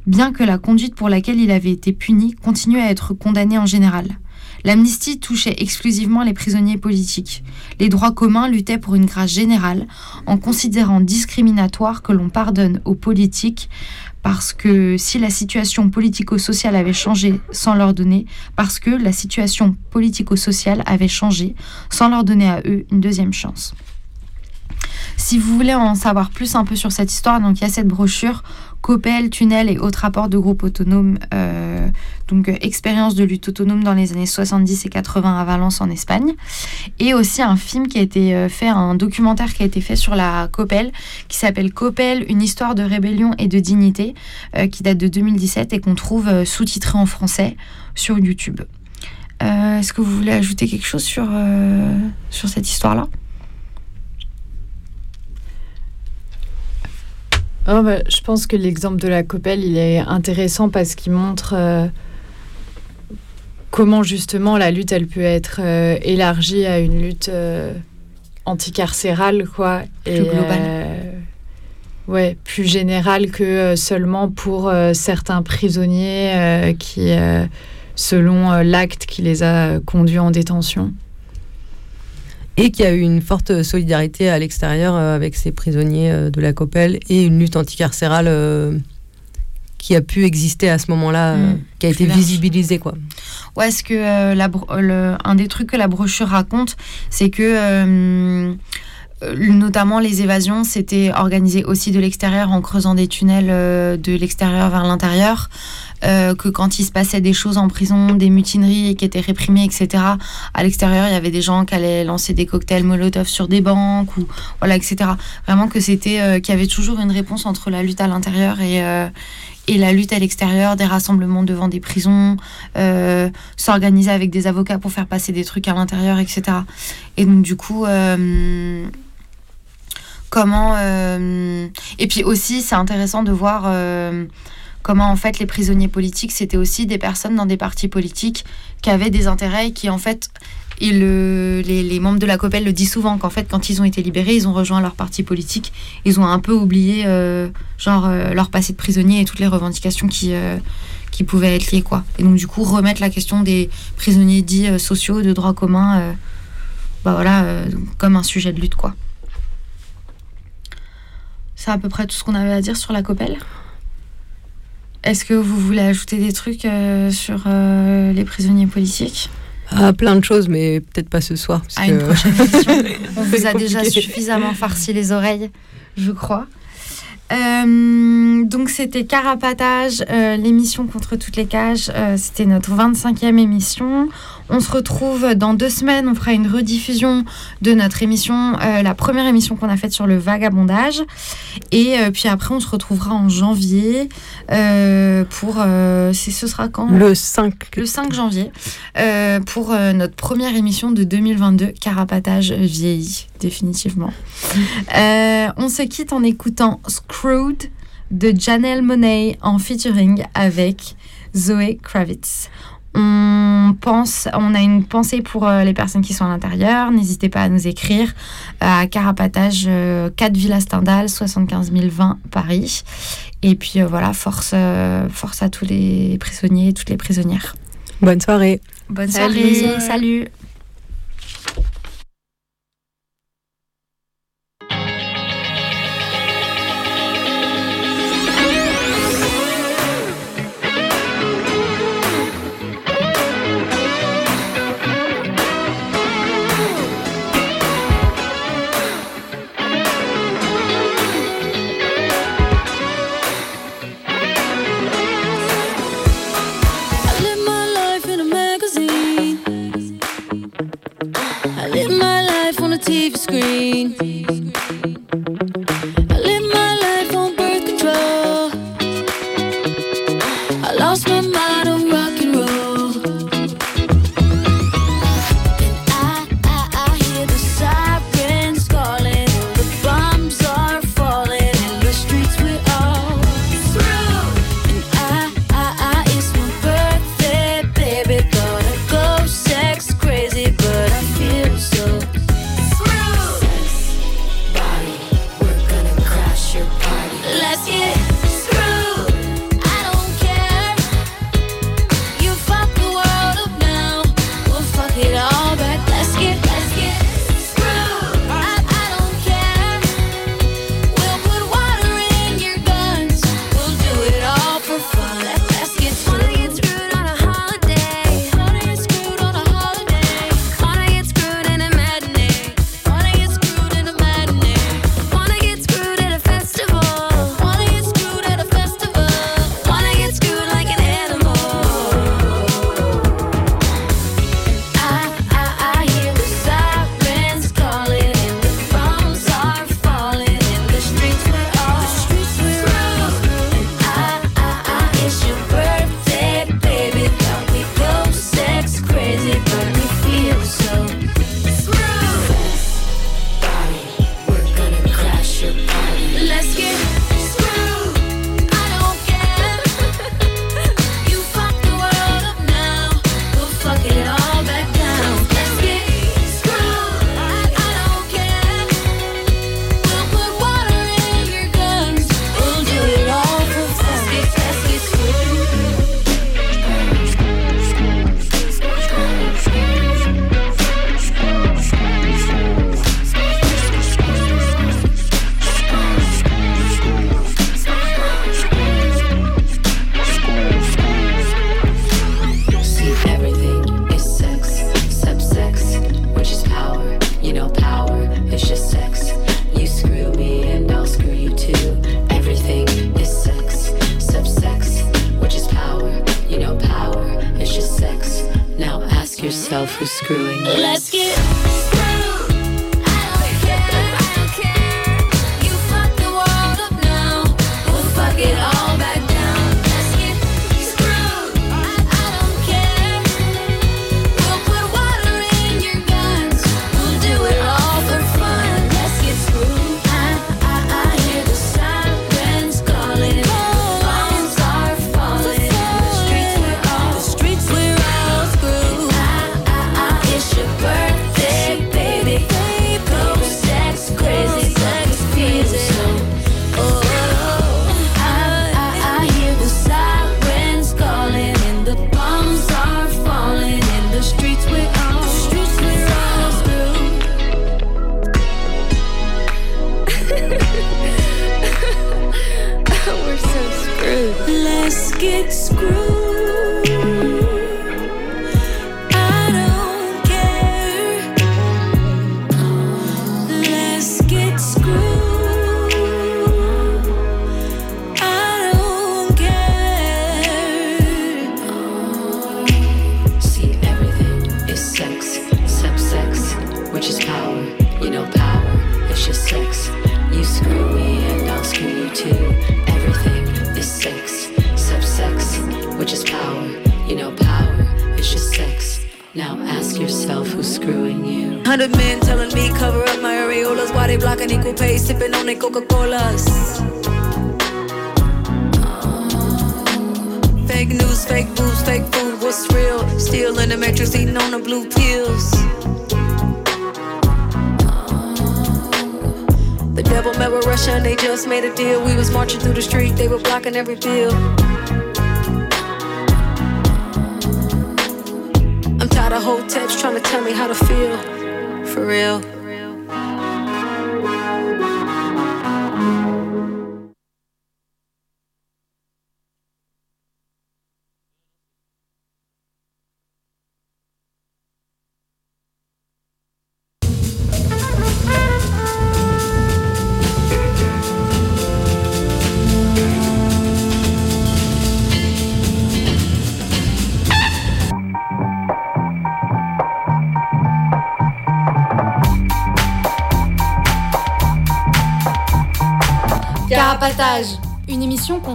bien que la conduite pour laquelle il avait été puni continue à être condamnée en général. L'amnistie touchait exclusivement les prisonniers politiques. Les droits communs luttaient pour une grâce générale, en considérant discriminatoire que l'on pardonne aux politiques parce que si la situation politico-sociale avait changé sans leur donner, parce que la situation politico-sociale avait changé sans leur donner à eux une deuxième chance. Si vous voulez en savoir plus un peu sur cette histoire, donc il y a cette brochure Copel, Tunnel et autres rapports de groupes autonomes, euh, donc euh, expérience de lutte autonome dans les années 70 et 80 à Valence en Espagne, et aussi un film qui a été euh, fait, un documentaire qui a été fait sur la Copel, qui s'appelle Copel, une histoire de rébellion et de dignité, qui date de 2017 et qu'on trouve sous-titré en français sur YouTube. Est-ce que vous voulez ajouter quelque chose sur, sur cette histoire-là? Oh, bah, je pense que l'exemple de la Copelle, il est intéressant parce qu'il montre euh, comment justement la lutte, elle peut être euh, élargie à une lutte euh, anticarcérale, quoi. Plus globale. ouais, plus générale que seulement pour certains prisonniers qui, selon l'acte qui les a conduits en détention et qui a eu une forte solidarité à l'extérieur euh, avec ces prisonniers euh, de la Copelle et une lutte anticarcérale euh, qui a pu exister à ce moment-là, mmh. qui a été visibilisée. Quoi. Ouais, ce que la, un des trucs que la brochure raconte, c'est que notamment les évasions, c'était organisé aussi de l'extérieur en creusant des tunnels de l'extérieur vers l'intérieur. Euh, que quand il se passait des choses en prison, des mutineries qui étaient réprimées, etc., à l'extérieur, il y avait des gens qui allaient lancer des cocktails Molotov sur des banques, ou voilà, etc. Vraiment que c'était, euh, qu'il y avait toujours une réponse entre la lutte à l'intérieur et, euh, et la lutte à l'extérieur, des rassemblements devant des prisons, s'organiser avec des avocats pour faire passer des trucs à l'intérieur, etc. Et donc, du coup, comment. et puis aussi, c'est intéressant de voir comment en fait les prisonniers politiques, c'était aussi des personnes dans des partis politiques qui avaient des intérêts et qui en fait, et le, les, membres de la COPEL le disent souvent qu'en fait quand ils ont été libérés, ils ont rejoint leur parti politique, ils ont un peu oublié euh, genre euh, leur passé de prisonnier et toutes les revendications qui, euh, qui pouvaient être liées quoi. Et donc du coup remettre la question des prisonniers dits sociaux de droit commun, bah voilà, comme un sujet de lutte quoi. C'est à peu près tout ce qu'on avait à dire sur la COPEL. Est-ce que vous voulez ajouter des trucs euh, sur euh, les prisonniers politiques? Ah, Plein de choses, mais peut-être pas ce soir. à une prochaine émission. On vous a déjà suffisamment farci les oreilles, je crois. Euh, donc c'était Carapatage, l'émission contre toutes les cages. C'était notre 25e émission. On se retrouve dans deux semaines. On fera une rediffusion de notre émission, la première émission qu'on a faite sur le vagabondage. Et puis après, on se retrouvera en janvier pour. ce sera quand? Le 5. Le 5 janvier pour notre première émission de 2022, Carapatage vieilli, définitivement. on se quitte en écoutant Screwed de Janelle Monet en featuring avec Zoé Kravitz. On pense, on a une pensée pour euh, les personnes qui sont à l'intérieur. N'hésitez pas à nous écrire à Carapatage 4 euh, Villa Stendhal 75 020 Paris. Et puis euh, voilà, force, force à tous les prisonniers et toutes les prisonnières. Bonne soirée. Bonne soirée. Salut. TV